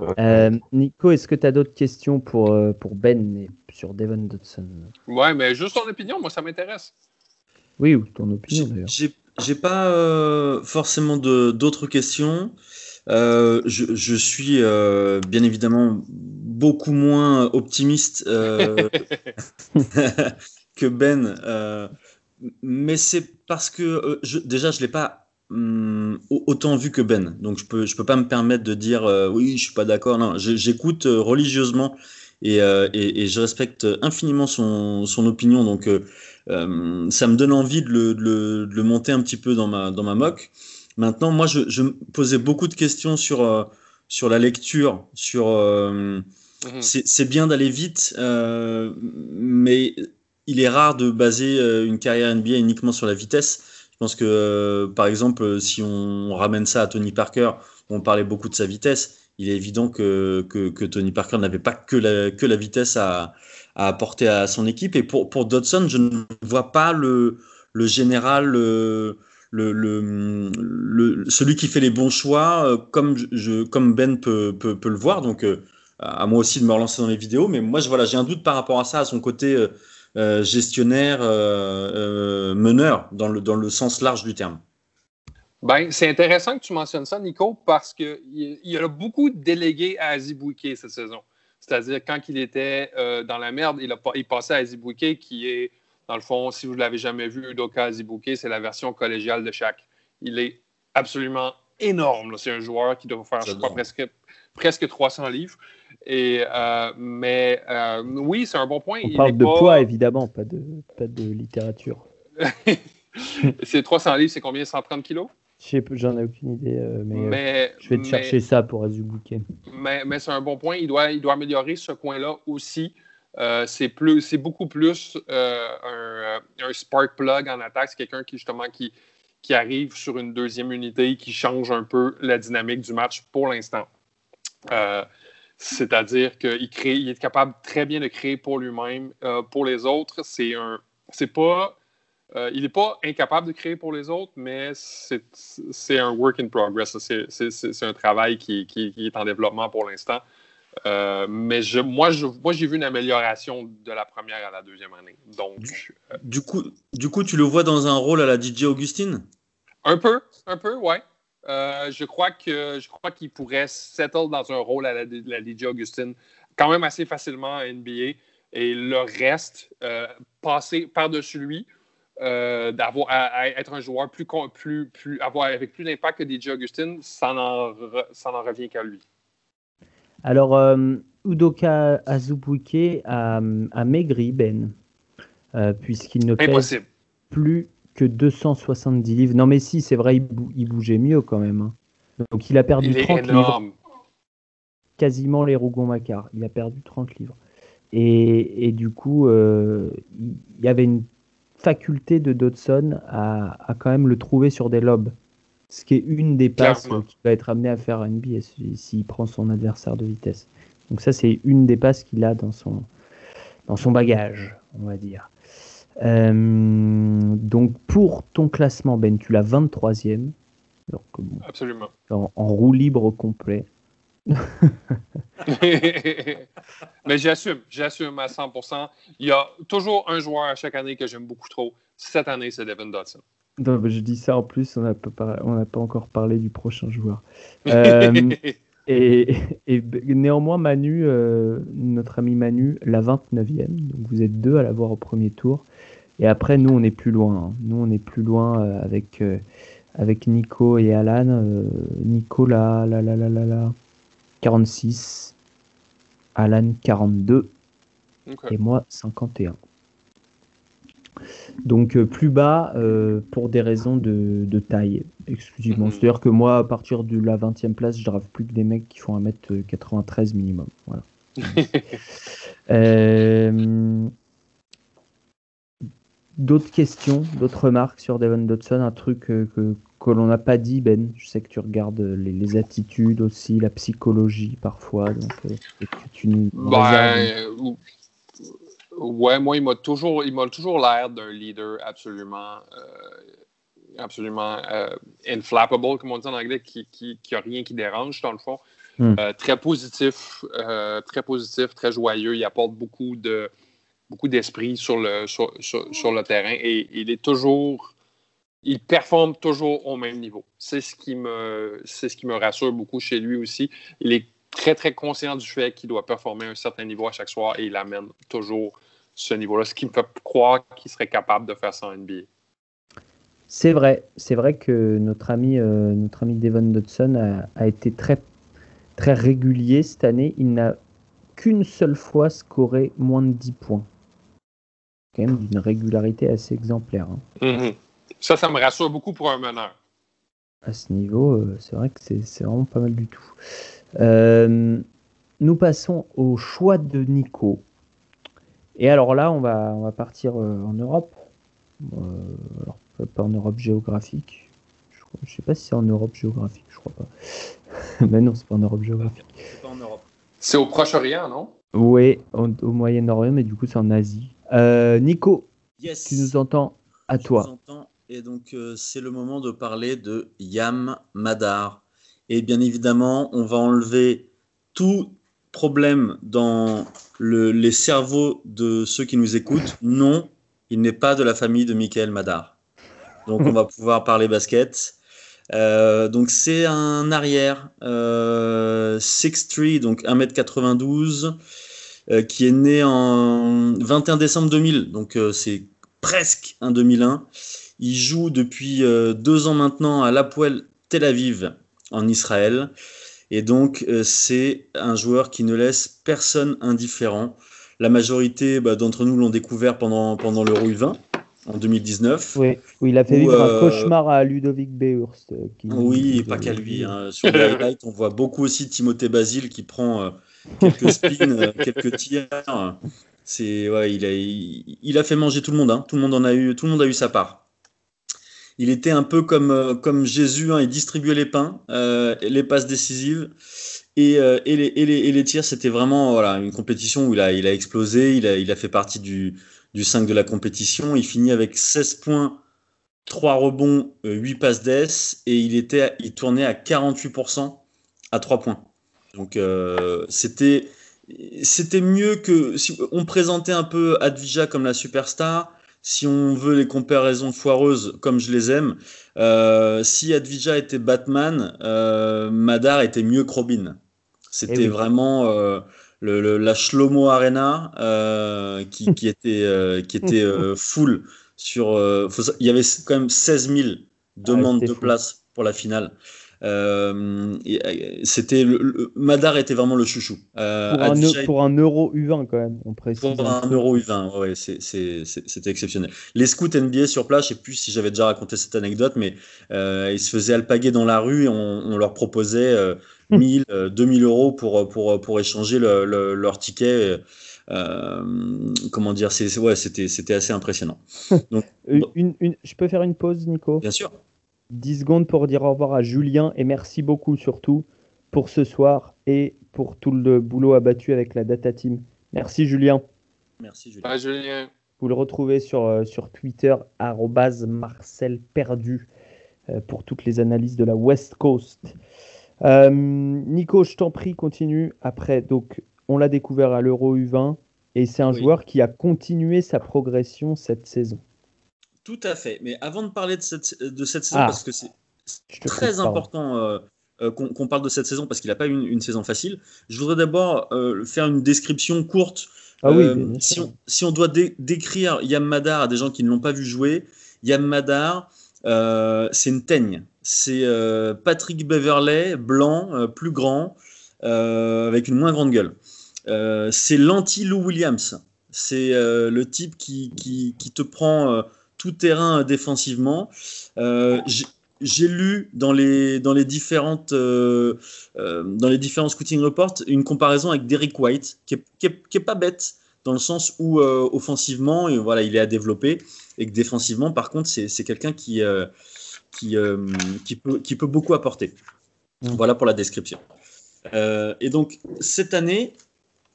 Oh. Euh, Nico, est-ce que tu as d'autres questions pour, euh, pour Ben et sur Devon Dodson? Ouais, mais juste ton opinion, moi, ça m'intéresse. Oui, ou ton opinion J'ai- d'ailleurs. J'ai pas euh, forcément de- d'autres questions. Euh, je, je suis euh, bien évidemment beaucoup moins optimiste euh, que Ben, euh, mais c'est parce que euh, je, déjà je l'ai pas hum, au- autant vu que Ben, donc je peux je peux pas me permettre de dire euh, oui je suis pas d'accord. Non, j'écoute euh, religieusement et, et, je respecte infiniment son, son opinion. Donc, ça me donne envie de le, de, le, monter un petit peu dans ma, dans ma mock. Maintenant, moi, je, je me posais beaucoup de questions sur, sur la lecture, sur. Mhm. C'est bien d'aller vite, mais il est rare de baser une carrière NBA uniquement sur la vitesse. Je pense que, par exemple, si on ramène ça à Tony Parker, on parlait beaucoup de sa vitesse. Il est évident que, que, Tony Parker n'avait pas que la, que la vitesse à, à, apporter à son équipe. Et pour, pour Dodson, je ne vois pas le, le général, le, le, le, celui qui fait les bons choix, euh, comme, je, comme Ben peut, peut, peut le voir. Donc, euh, à moi aussi de me relancer dans les vidéos. Mais moi, voilà, j'ai un doute par rapport à ça, à son côté euh, gestionnaire, meneur, dans le, dans le sens large du terme. Ben, c'est intéressant que tu mentionnes ça, Nico, parce qu'il y a beaucoup délégué à Azibouike cette saison. C'est-à-dire, quand il était euh, dans la merde, il, a, il passait à Azibouike, qui est, dans le fond, si vous ne l'avez jamais vu, Udoka Azibouike, c'est la version collégiale de chaque. Il est absolument énorme. C'est un joueur qui doit faire, je crois, presque, presque 300 livres. Et, euh, mais euh, oui, c'est un bon point. On parle de poids, évidemment, pas de, pas de littérature. c'est 300 livres, c'est combien? 130 kilos? J'en ai aucune idée, euh, mais, je vais te chercher ça pour Azubuike. Mais, mais c'est un bon point. Il doit, il doit améliorer ce coin-là aussi. Euh, c'est beaucoup plus euh, un, spark plug en attaque. C'est quelqu'un qui justement qui, qui arrive sur une deuxième unité, qui change un peu la dynamique du match pour l'instant. C'est-à-dire qu'il crée, il est capable très bien de créer pour lui-même, pour les autres. C'est un, c'est pas euh, il n'est pas incapable de créer pour les autres, mais c'est un work in progress. C'est un travail qui, est en développement pour l'instant. Euh, mais je, moi, j'ai vu une amélioration de la première à la deuxième année. Donc, euh, du, coup, du coup, tu le vois dans un rôle à la DJ Augustine? Un peu, un peu, ouais. Je crois que je crois qu'il pourrait settle dans un rôle à la, DJ Augustine quand même assez facilement à NBA et le reste passer par-dessus lui euh, d'avoir à, être un joueur plus, plus, plus avoir avec plus d'impact que DJ Augustin, ça n'en revient qu'à lui. Alors, euh, Udoka Azubuike a, a, maigri Ben, euh, puisqu'il ne pèse plus que 270 livres. Non, mais si, c'est vrai, il, bougeait mieux quand même. Hein. Donc, il a perdu 30 livres. Quasiment les Rougon-Macquart. Il a perdu 30 livres. Et, et du coup, il y avait une faculté de Dodson à, quand même le trouver sur des lobes. Ce qui est une des passes qu'il va être amené à faire à NBA s'il prend son adversaire de vitesse. Donc ça, c'est une des passes qu'il a dans son, dans son bagage, on va dire. Euh, donc pour ton classement, Ben, tu l'as 23e. Absolument. En, en, roue libre complet. Mais j'assume, j'assume à 100%. Il y a toujours un joueur à chaque année que j'aime beaucoup trop. Cette année, c'est Devin Dodson. je dis ça en plus, on n'a pas, pas, encore parlé du prochain joueur. Euh, et, néanmoins, Manu, euh, notre ami Manu, la 29e. Donc vous êtes deux à l'avoir au premier tour. Et après, nous, on est plus loin. Hein. Nous, on est plus loin euh, avec, avec Nico et Alan. Nico, là, là, là, là, là, là. 46, Alan 42 et moi 51. Donc euh, plus bas euh, pour des raisons de, taille exclusivement. Mhm. C'est-à-dire que moi, à partir de la 20e place, je drave plus que des mecs qui font 1m93 minimum. Voilà. Euh, d'autres questions, d'autres remarques sur Devon Dodson Un truc que, que l'on n'a pas dit, Ben? Je sais que tu regardes les, attitudes aussi, la psychologie parfois. Donc, euh, tu ben, ouais, moi, il m'a toujours, il m'a toujours l'air d'un leader absolument, euh, absolument euh, inflappable, comme on dit en anglais, qui, qui, a rien qui dérange dans le fond. Hmm. très positif, très positif, très joyeux. Il apporte beaucoup de beaucoup d'esprit sur le, sur, sur, le terrain et il est toujours il performe toujours au même niveau. C'est ce qui me, c'est ce qui me rassure beaucoup chez lui aussi. Il est très, très conscient du fait qu'il doit performer à un certain niveau à chaque soir et il amène toujours ce niveau-là, ce qui me fait croire qu'il serait capable de faire ça en NBA. C'est vrai, c'est vrai que notre ami, euh, notre ami Devon Dodson a, été très, très régulier cette année. Il n'a qu'une seule fois scoré moins de 10 points. Quand même d'une régularité assez exemplaire. hein. Mhm. Ça, ça me rassure beaucoup pour un meneur. À ce niveau, euh, c'est vrai que c'est c'est vraiment pas mal du tout. Euh, nous passons au choix de Nico. Et alors là, on va, on va partir euh, en Europe. Euh, alors, pas en Europe géographique. Je, je sais pas si c'est en Europe géographique, je crois pas. Mais non, c'est pas en Europe géographique. Pas en Europe. C'est au Proche-Orient, non? Oui, au, Moyen-Orient, mais du coup, c'est en Asie. Euh, Nico, Yes. tu nous entends à Je toi. vous entends. Et donc, euh, c'est le moment de parler de Yam Madar. Et bien évidemment, on va enlever tout problème dans le- les cerveaux de ceux qui nous écoutent. Non, il n'est pas de la famille de Michael Madar. Donc, on va pouvoir parler basket. Euh, donc, c'est un arrière, euh, 6'3, donc 1m92, euh, qui est né en 21 décembre 2000. Donc, euh, c'est presque un 2001. Il joue depuis euh, deux ans maintenant à l'Apoel Tel Aviv en Israël. Et donc, euh, c'est un joueur qui ne laisse personne indifférent. La majorité bah, d'entre nous l'ont découvert pendant, pendant l'Euro U20 en 2019. Oui, oui, il a fait vivre euh, un cauchemar à Ludovic Behurst. euh, qui- Oui, et pas qu'à lui. hein. Sur les highlights, on voit beaucoup aussi Timothée Basile qui prend euh, quelques spins, euh, quelques tirs. C'est ouais, il a il, il a fait manger tout le monde. hein. Tout le monde en a eu, tout le monde a eu sa part. Il était un peu comme euh, comme Jésus. hein. Il distribuait les pains, euh, les passes décisives et, euh, et, les, et, les, et les tirs. C'était vraiment voilà une compétition où il a il a explosé. Il a il a fait partie du du 5 de la compétition. Il finit avec 16 points. 3 rebonds, euh, 8 passes d'ess et il était, il tournait à 48% à 3 points. Donc c'était, c'était mieux que si on présentait un peu Advija comme la superstar. Si on veut les comparaisons foireuses, comme je les aime, euh, si Advija était Batman, euh, Madar était mieux que Robin. C'était Eh oui. vraiment euh, le, le- la Shlomo Arena qui, qui était, qui était full sur. faut il y avait quand même 16 000 demandes c'était de fou. place pour la finale. Euh, euh, c'était le, le- Madar était vraiment le chouchou. Euh, Pour un, pour euro U20 quand même, on précise. pour un euro U20, ouais, c'était exceptionnel. Les scouts NBA sur place, je sais plus si j'avais déjà raconté cette anecdote, mais ils se faisaient alpaguer dans la rue et on, on leur proposait euh, 1000, euh, 2000 euros pour, pour, pour échanger le- le- leur ticket. Euh, comment dire, c'est, ouais, c'était, c'était assez impressionnant. Donc, une- une- je peux faire une pause, Nico? Bien sûr. 10 secondes pour dire au revoir à Julien et merci beaucoup surtout pour ce soir et pour tout le boulot abattu avec la Data Team. Merci Julien. Merci, Julien. Ah, Julien. Vous le retrouvez sur, euh, sur Twitter, arrobase Marcel Perdu, euh, pour toutes les analyses de la West Coast. Euh, Nico, je t'en prie, continue. Après, donc, on l'a découvert à l'Euro U20 et c'est un Oui. joueur qui a continué sa progression cette saison. Tout à fait. Mais avant de parler de cette, de cette saison, Ah. parce que c'est très important euh, euh, qu'on parle de cette saison, parce qu'il n'a pas eu une, une saison facile, je voudrais d'abord euh, faire une description courte Ah oui, si, on, si on doit dé- décrire Yam Madar à des gens qui ne l'ont pas vu jouer, Yam Madar, c'est une teigne. C'est Patrick Beverley, blanc, plus grand, avec une moins grande gueule. C'est l'anti-Lou Williams. C'est le type qui, qui, qui te prend tout terrain euh, défensivement. Euh, j'ai- lu dans les, dans les différentes euh, dans les différents scouting reports une comparaison avec Derek White qui est, qui est- qui est pas bête dans le sens où euh, offensivement et voilà il est à développer et que défensivement par contre c'est quelqu'un qui euh, qui, euh, qui peut qui peut beaucoup apporter Mm. voilà pour la description et donc cette année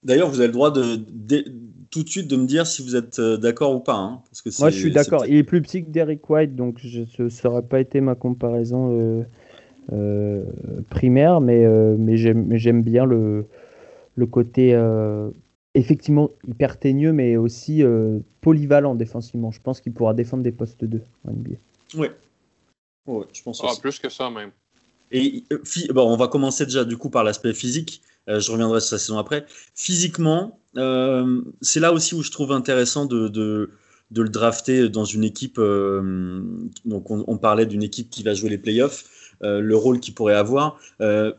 d'ailleurs vous avez le droit de, de- tout de suite de me dire si vous êtes euh, d'accord ou pas hein, parce que Moi, je suis d'accord. Il est plus petit que Derek White, donc je, ce n'aurait pas été ma comparaison euh, euh, primaire, mais, euh, mais j'aime mais j'aime bien le, le côté euh, effectivement hyper teigneux, mais aussi euh, polyvalent défensivement. Je pense qu'il pourra défendre des postes 2 en NBA. ouais. Ouais, je pense Ah, aussi. plus que ça, même. Et euh, bon, on va commencer déjà du coup par l'aspect physique. Euh, je reviendrai sur sa saison après. Physiquement, euh, c'est là aussi où je trouve intéressant de, de, de le drafter dans une équipe. euh, donc, on, on parlait d'une équipe qui va jouer les playoffs, euh, le rôle qu'il pourrait avoir. Euh,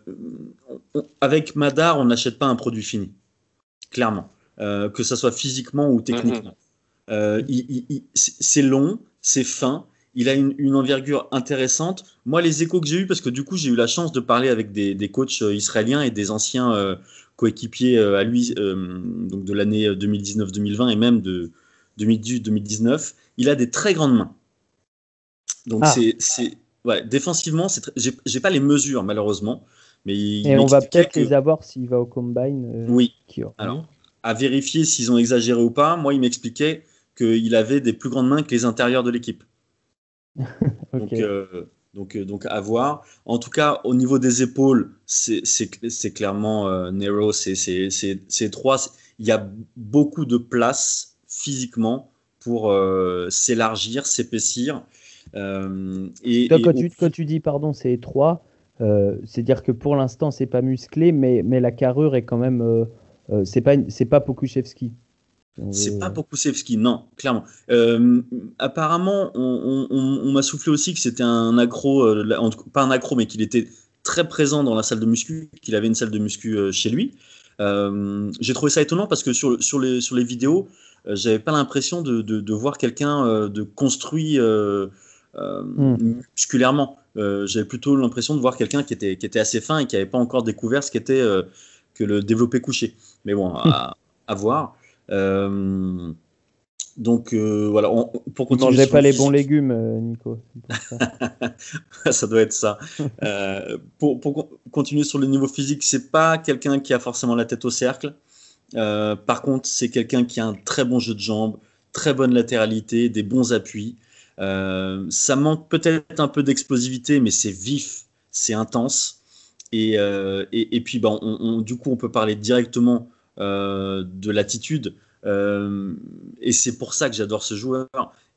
on- avec Madar, on n'achète pas un produit fini. clairement, que ce soit physiquement ou techniquement. C'est c'est long, c'est fin, il a une, une envergure intéressante. Moi, les échos que j'ai eus, parce que du coup, j'ai eu la chance de parler avec des, des coachs euh, israéliens et des anciens euh, coéquipiers euh, à lui, euh, donc de l'année 2019-2020 et même de 2018-2019, il a des très grandes mains. Donc, Ah. c'est, ouais, défensivement, j'ai, pas les mesures, malheureusement. Mais il Et on va peut-être que- les avoir s'il va au combine. Oui, qui alors, à vérifier s'ils ont exagéré ou pas. Moi, il m'expliquait qu'il avait des plus grandes mains que les intérieurs de l'équipe. Donc, euh, donc, euh, donc à voir. En tout cas, au niveau des épaules, c'est c'est- c'est clairement euh, Nero, c'est c'est- c'est- c'est étroit. C'est- Il y a beaucoup de place physiquement pour euh, s'élargir, s'épaissir. Euh, et, Toi, quand, tu, quand tu dis pardon, c'est étroit, euh, c'est-à-dire que pour l'instant, c'est pas musclé, mais, mais la carrure est quand même. c'est pas, c'est pas Pokushevski. C'est pas pour Kulusevski, non, clairement. Euh, apparemment, on, on- on m'a soufflé aussi que c'était un accro, euh, pas un accro, mais qu'il était très présent dans la salle de muscu, qu'il avait une salle de muscu euh, chez lui. J'ai trouvé ça étonnant parce que sur, sur, les, sur les vidéos, j'avais pas l'impression de, de, de voir quelqu'un de construit Hmm. musculairement. J'avais plutôt l'impression de voir quelqu'un qui était, qui était assez fin et qui n'avait pas encore découvert ce qu'était que le développé couché. Mais bon, à, à voir. Euh, donc euh, voilà, on- pour continuer. mangez pas le les bons légumes, euh, Nico. ça. ça doit être ça. Pour, pour con- continuer sur le niveau physique, c'est pas quelqu'un qui a forcément la tête au cercle. Euh, par contre, c'est quelqu'un qui a un très bon jeu de jambes, très bonne latéralité, des bons appuis. Euh, ça manque peut-être un peu d'explosivité, mais c'est vif, c'est intense. Et, euh, et, et puis, on- on- du coup, on peut parler directement de l'attitude. Euh, et c'est pour ça que j'adore ce joueur.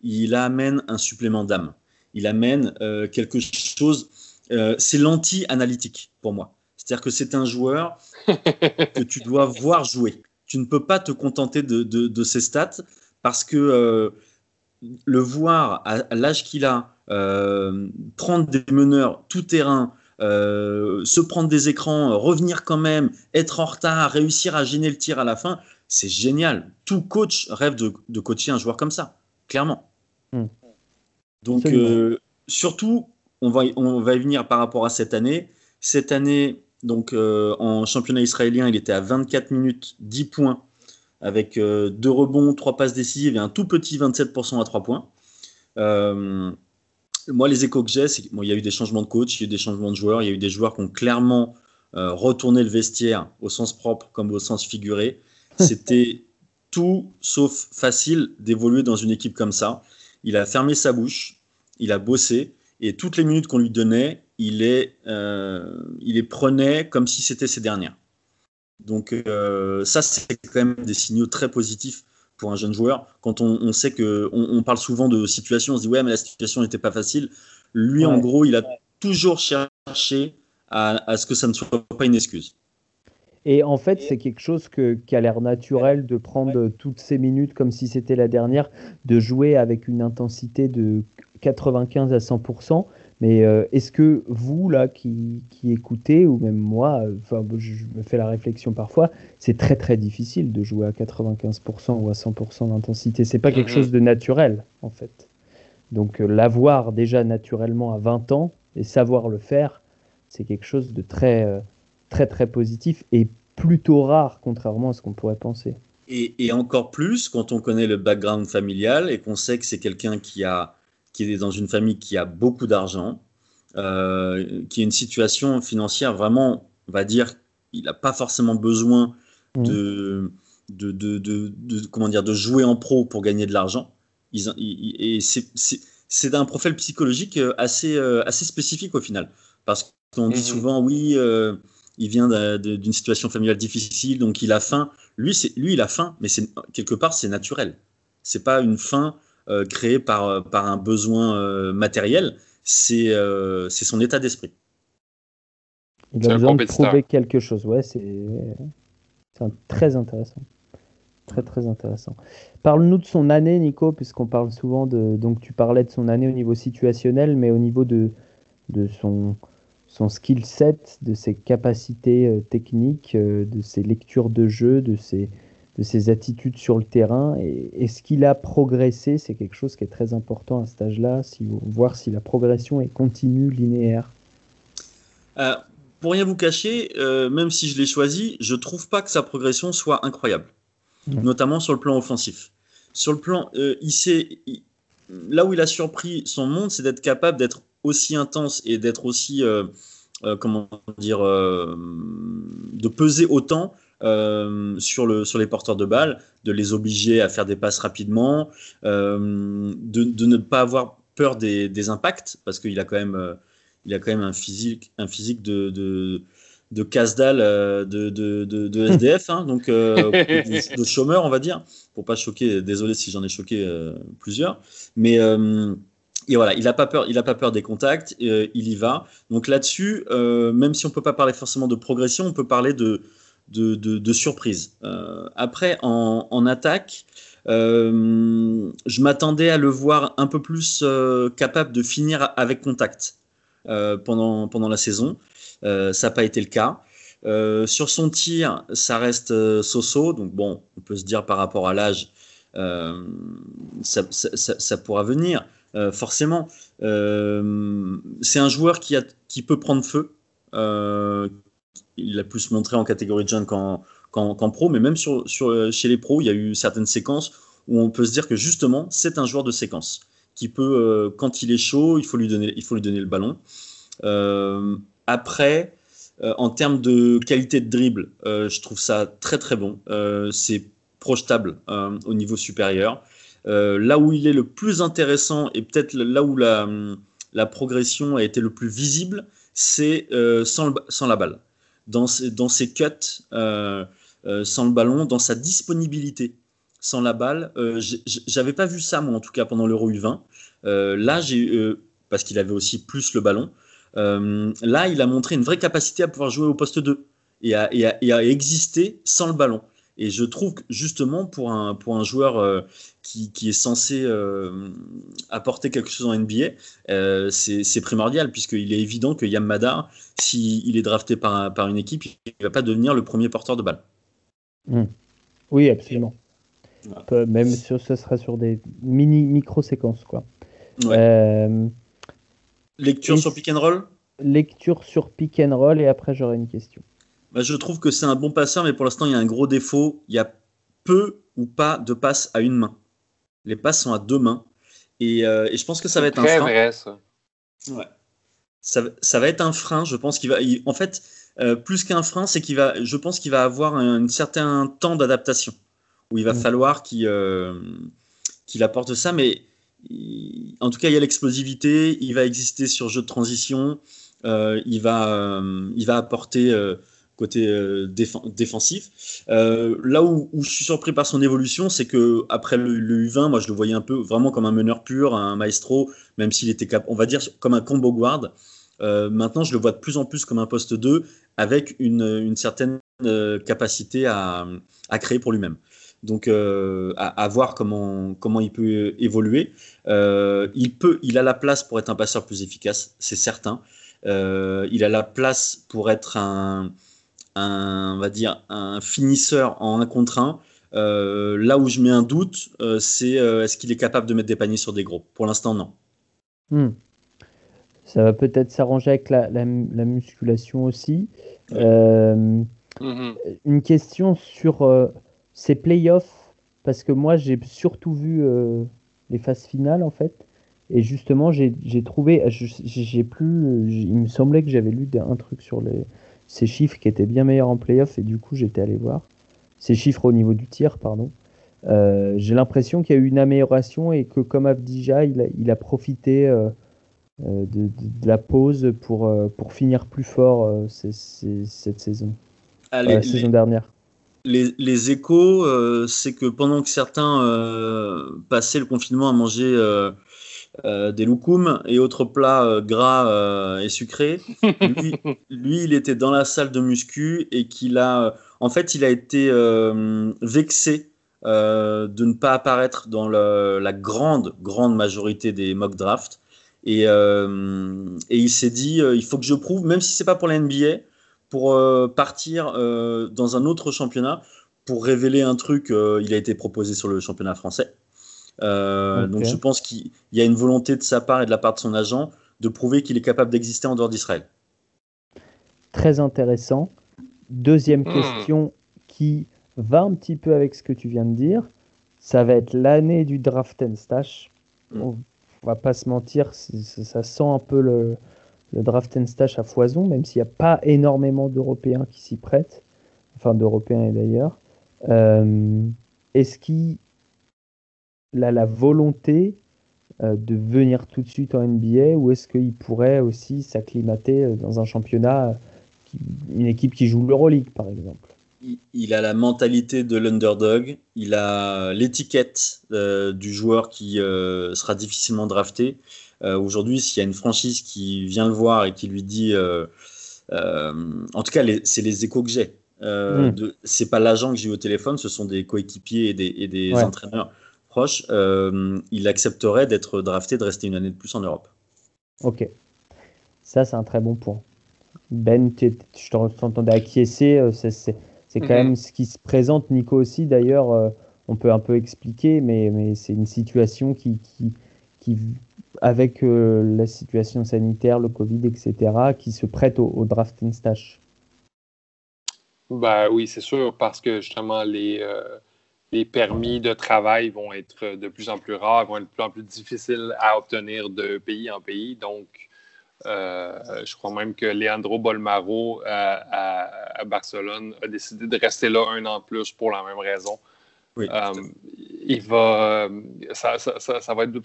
Il amène un supplément d'âme. Il amène euh, quelque chose. euh, c'est l'anti-analytique pour moi. C'est-à-dire que c'est un joueur que tu dois voir jouer. Tu ne peux pas te contenter de, de, de ses stats parce que euh, le voir à, à l'âge qu'il a, euh, prendre des meneurs tout terrain, euh, se prendre des écrans, revenir quand même, être en retard, réussir à gêner le tir à la fin, c'est génial. Tout coach rêve de, de coacher un joueur comme ça, clairement. Hmm. Donc, euh, surtout, on va, y- on va y venir par rapport à cette année. Cette année, donc euh, en championnat israélien, il était à 24 minutes, 10 points, avec euh, deux rebonds, trois passes décisives et un tout petit 27% à 3 points. Euh, moi, les échos que j'ai, c'est qu'il y a eu des changements de coach, il y a eu des changements de joueurs, il y a eu des joueurs qui ont clairement euh, retourné le vestiaire au sens propre comme au sens figuré. C'était tout sauf facile d'évoluer dans une équipe comme ça. Il a fermé sa bouche, il a bossé, et toutes les minutes qu'on lui donnait, il les, euh, il les prenait comme si c'était ses dernières. Donc euh, ça, c'est quand même des signaux très positifs pour un jeune joueur. Quand on, on sait que on, on parle souvent de situation, on se dit ouais, mais la situation n'était pas facile. Lui, en gros, il a toujours cherché à, à ce que ça ne soit pas une excuse. Et en fait, c'est quelque chose que, qui a l'air naturel de prendre toutes ces minutes comme si c'était la dernière, de jouer avec une intensité de 95 à 100%. Mais euh, est-ce que vous, là, qui, qui écoutez, ou même moi, enfin, je, me fais la réflexion parfois, c'est très très difficile de jouer à 95% ou à 100% d'intensité. C'est pas quelque Mhm. chose de naturel, en fait. Donc euh, l'avoir déjà naturellement à 20 ans et savoir le faire, c'est quelque chose de très, euh, très très positif et plutôt rare, contrairement à ce qu'on pourrait penser. Et, et encore plus quand on connaît le background familial et qu'on sait que c'est quelqu'un qui, a, qui est dans une famille qui a beaucoup d'argent, euh, qui a une situation financière vraiment, on va dire, il n'a pas forcément besoin Mhm. de, de, de, de- de- comment dire, de jouer en pro pour gagner de l'argent. Ils- ils- et c'est- un profil psychologique euh, assez, euh, assez spécifique au final. Parce qu'on dit Mhm. souvent, oui, euh, il vient d'une situation familiale difficile, donc il a faim. Lui, lui il a faim, mais quelque part, c'est naturel. C'est pas une faim euh, créée par, par un besoin euh, matériel, c'est euh, c'est son état d'esprit. Il a besoin de prouver quelque chose. Ouais, c'est très intéressant. Très très intéressant. Parle-nous de son année, Nico, puisqu'on parle souvent de. Donc tu parlais de son année au niveau situationnel, mais au niveau de, de son, son skill set, de ses capacités euh, techniques, euh, de ses lectures de jeu, de ses, de ses attitudes sur le terrain. Et est-ce qu'il a progressé C'est quelque chose qui est très important à cet âge-là, si, voir si la progression est continue, linéaire. Euh, pour rien vous cacher, même si je l'ai choisi, je trouve pas que sa progression soit incroyable, notamment sur le plan offensif. Sur le plan, il sait, là où il a surpris son monde, c'est d'être capable d'être aussi intense et d'être aussi, euh, euh, comment dire, euh, de peser autant sur, le, sur les porteurs de balles, de les obliger à faire des passes rapidement, de, de, ne pas avoir peur des, des impacts, parce qu'il a quand même, il a quand même un physique, un physique de, de de casse-dalle de, de, de, SDF, hein, donc de, chômeur, on va dire, pour pas choquer. Désolé si j'en ai choqué plusieurs, mais et voilà, il n'a pas peur, il a pas peur des contacts, euh, il y va. Donc là-dessus, euh, même si on peut pas parler forcément de progression, on peut parler de de, surprise. Euh, après, en, attaque, je m'attendais à le voir un peu plus capable de finir avec contact pendant pendant la saison. ça n'a pas été le cas. sur son tir, ça reste so-so, donc bon, on peut se dire par rapport à l'âge, ça, ça, pourra venir. Euh, forcément. Euh, c'est un joueur qui, a, qui peut prendre feu. Euh, il a plus montré en catégorie de jeune qu'en pro, mais même sur, sur, chez les pros, il y a eu certaines séquences où on peut se dire que justement, c'est un joueur de séquence qui peut, quand il est chaud, il faut lui donner, il faut lui donner le ballon. après, en termes de qualité de dribble, je trouve ça très très bon. c'est projetable au niveau supérieur. Euh, là où il est le plus intéressant et peut-être là où la, la, progression a été le plus visible, c'est euh, sans, sans, la balle. Dans, ses cuts euh, sans le ballon, dans sa disponibilité sans la balle. J'avais pas vu ça, moi, en tout cas, pendant l'Euro U20. là, parce qu'il avait aussi plus le ballon. là, il a montré une vraie capacité à pouvoir jouer au poste 2 et à, et et à exister sans le ballon. Et je trouve que justement pour un, pour un joueur euh, qui, qui, est censé euh, apporter quelque chose en NBA, euh, c'est primordial puisqu'il est évident que Yamada, s'il est drafté par, par une équipe, il ne va pas devenir le premier porteur de balle. Hmm. Oui, absolument. Même si ce sera sur des mini micro-séquences. quoi. Lecture sur pick and roll? Lecture sur pick and roll et après j'aurai une question. Bah, je trouve que c'est un bon passeur, mais pour l'instant, il y a un gros défaut. Il y a peu ou pas de passes à une main. Les passes sont à deux mains. Et, euh, je pense que ça va être un frein. Vrai, ça. Ouais. Ça, va être un frein. Je pense qu'il va. en fait, euh, plus qu'un frein, c'est qu'il va. Je pense qu'il va avoir un, certain temps d'adaptation où il va mmh. falloir euh, qu'il apporte ça. Mais en tout cas, il y a l'explosivité. Il va exister sur jeu de transition. il va, il va apporter côté euh, défensif. Euh, là où, je suis surpris par son évolution, c'est que après le, U20, moi je le voyais un peu vraiment comme un meneur pur, un maestro, même s'il était cap on va dire comme un combo guard. Euh, maintenant, je le vois de plus en plus comme un poste 2 avec une, certaine capacité à, créer pour lui-même. Donc, à, voir comment, comment il peut évoluer. il, peut, il a la place pour être un passeur plus efficace, c'est certain. il a la place pour être un, un, on va dire, un finisseur en un contre un. Euh, là où je mets un doute, euh, c'est euh, est-ce qu'il est capable de mettre des paniers sur des gros? Pour l'instant, non. Hmm. Ça va peut-être s'arranger avec la, musculation aussi. Mm-hmm. Une question sur ces playoffs, parce que moi j'ai surtout vu les phases finales en fait. Et justement, j'ai trouvé, j'ai plus, il me semblait que j'avais lu un truc sur les, ces chiffres qui étaient bien meilleurs en playoff et du coup j'étais allé voir ces chiffres au niveau du tir, pardon. Euh, j'ai l'impression qu'il y a eu une amélioration et que comme Abdija, il a, il a profité euh, euh, de, la pause pour, pour finir plus fort cette saison, la saison dernière. Les, les échos, c'est que pendant que certains passaient le confinement à manger euh, des loukoums et autres plats euh, gras euh, et sucrés. Lui, il était dans la salle de muscu et qu'il a, en fait, il a été vexé de ne pas apparaître dans la grande, grande majorité des mock drafts. Et, et il s'est dit, il faut que je prouve, même si c'est pas pour la NBA, pour partir dans un autre championnat, pour révéler un truc. il a été proposé sur le championnat français. Euh. Donc je pense qu'il y a une volonté de sa part et de la part de son agent de prouver qu'il est capable d'exister en dehors d'Israël. Très intéressant. Deuxième Hmm. question qui va un petit peu avec ce que tu viens de dire. Ça va être l'année du draft and stash. Hmm. On va pas se mentir, ça sent un peu le, le draft and stash à foison, même s'il n'y a pas énormément d'Européens qui s'y prêtent. Enfin, d'Européens et d'ailleurs. Euh, Est-ce qu'il a la volonté euh, de venir tout de suite en NBA ou est-ce qu'il pourrait aussi s'acclimater euh, dans un championnat, une équipe qui joue l'Euroleague par exemple? Il, a la mentalité de l'underdog, il a l'étiquette euh, du joueur qui euh, sera difficilement drafté. Euh, Aujourd'hui, s'il y a une franchise qui vient le voir et qui lui dit, en tout cas, c'est les échos que j'ai. Mm. c'est pas l'agent que j'ai eu au téléphone, ce sont des coéquipiers et des, et des Ouais. entraîneurs proches. Euh, il accepterait d'être drafté, de rester une année de plus en Europe. Ok, ça c'est un très bon point. Ben, tu- t'entendais acquiescer, euh, c'est quand Mhm. même ce qui se présente, Nico aussi d'ailleurs, euh, on peut un peu expliquer, mais, mais c'est une situation qui, qui, qui avec euh, la situation sanitaire, le Covid, etc., qui se prête au, au draft and stash. Ben oui, c'est sûr, parce que justement, les, euh, les permis de travail vont être de plus en plus rares, vont être de plus en plus difficiles à obtenir de pays en pays. Donc, euh, je crois même que Leandro Bolmaro à, à- à Barcelone a décidé de rester là un an plus pour la même raison. Oui. Euh, il va, ça, ça- ça- ça va être de,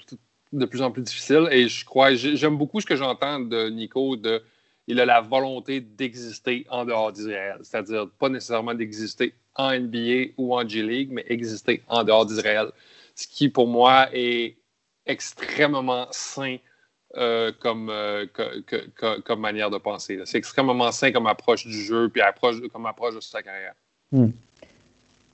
de plus en plus difficile. Et je crois, j'ai- j'aime beaucoup ce que j'entends de Nico de il a la volonté d'exister en dehors d'Israël. C'est-à-dire pas nécessairement d'exister en NBA ou en G-League, mais exister en dehors d'Israël. Ce qui, pour moi, est extrêmement sain euh, comme, euh, que- que- que- comme manière de penser. C'est extrêmement sain comme approche du jeu, puis approche, comme approche de sa carrière.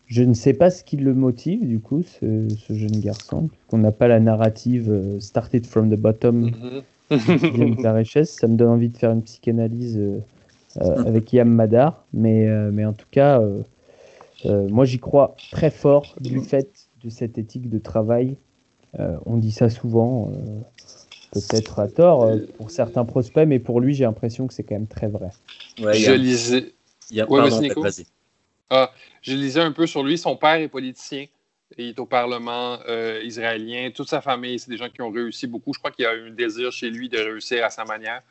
Je ne sais pas ce qui le motive, du coup, ce, ce jeune garçon, qu'on n'a pas la narrative euh, started from the bottom vient de la richesse. Ça me donne envie de faire une psychanalyse euh, euh, avec Yam Madar. Mais, euh, mais en tout cas, euh, euh, moi j'y crois très fort du fait de cette éthique de travail. Euh, on dit ça souvent, euh, peut-être à tort euh, pour certains prospects, mais pour lui, j'ai l'impression que c'est quand même très vrai. Ouais, je a- lisais, il y a- Ouais, pardon, vas-y, Nico. vas-y. je lisais un peu sur lui. Son père est politicien. Il est au Parlement euh, israélien. Toute sa famille, c'est des gens qui ont réussi beaucoup. Je crois qu'il y a eu un désir chez lui de réussir à sa manière.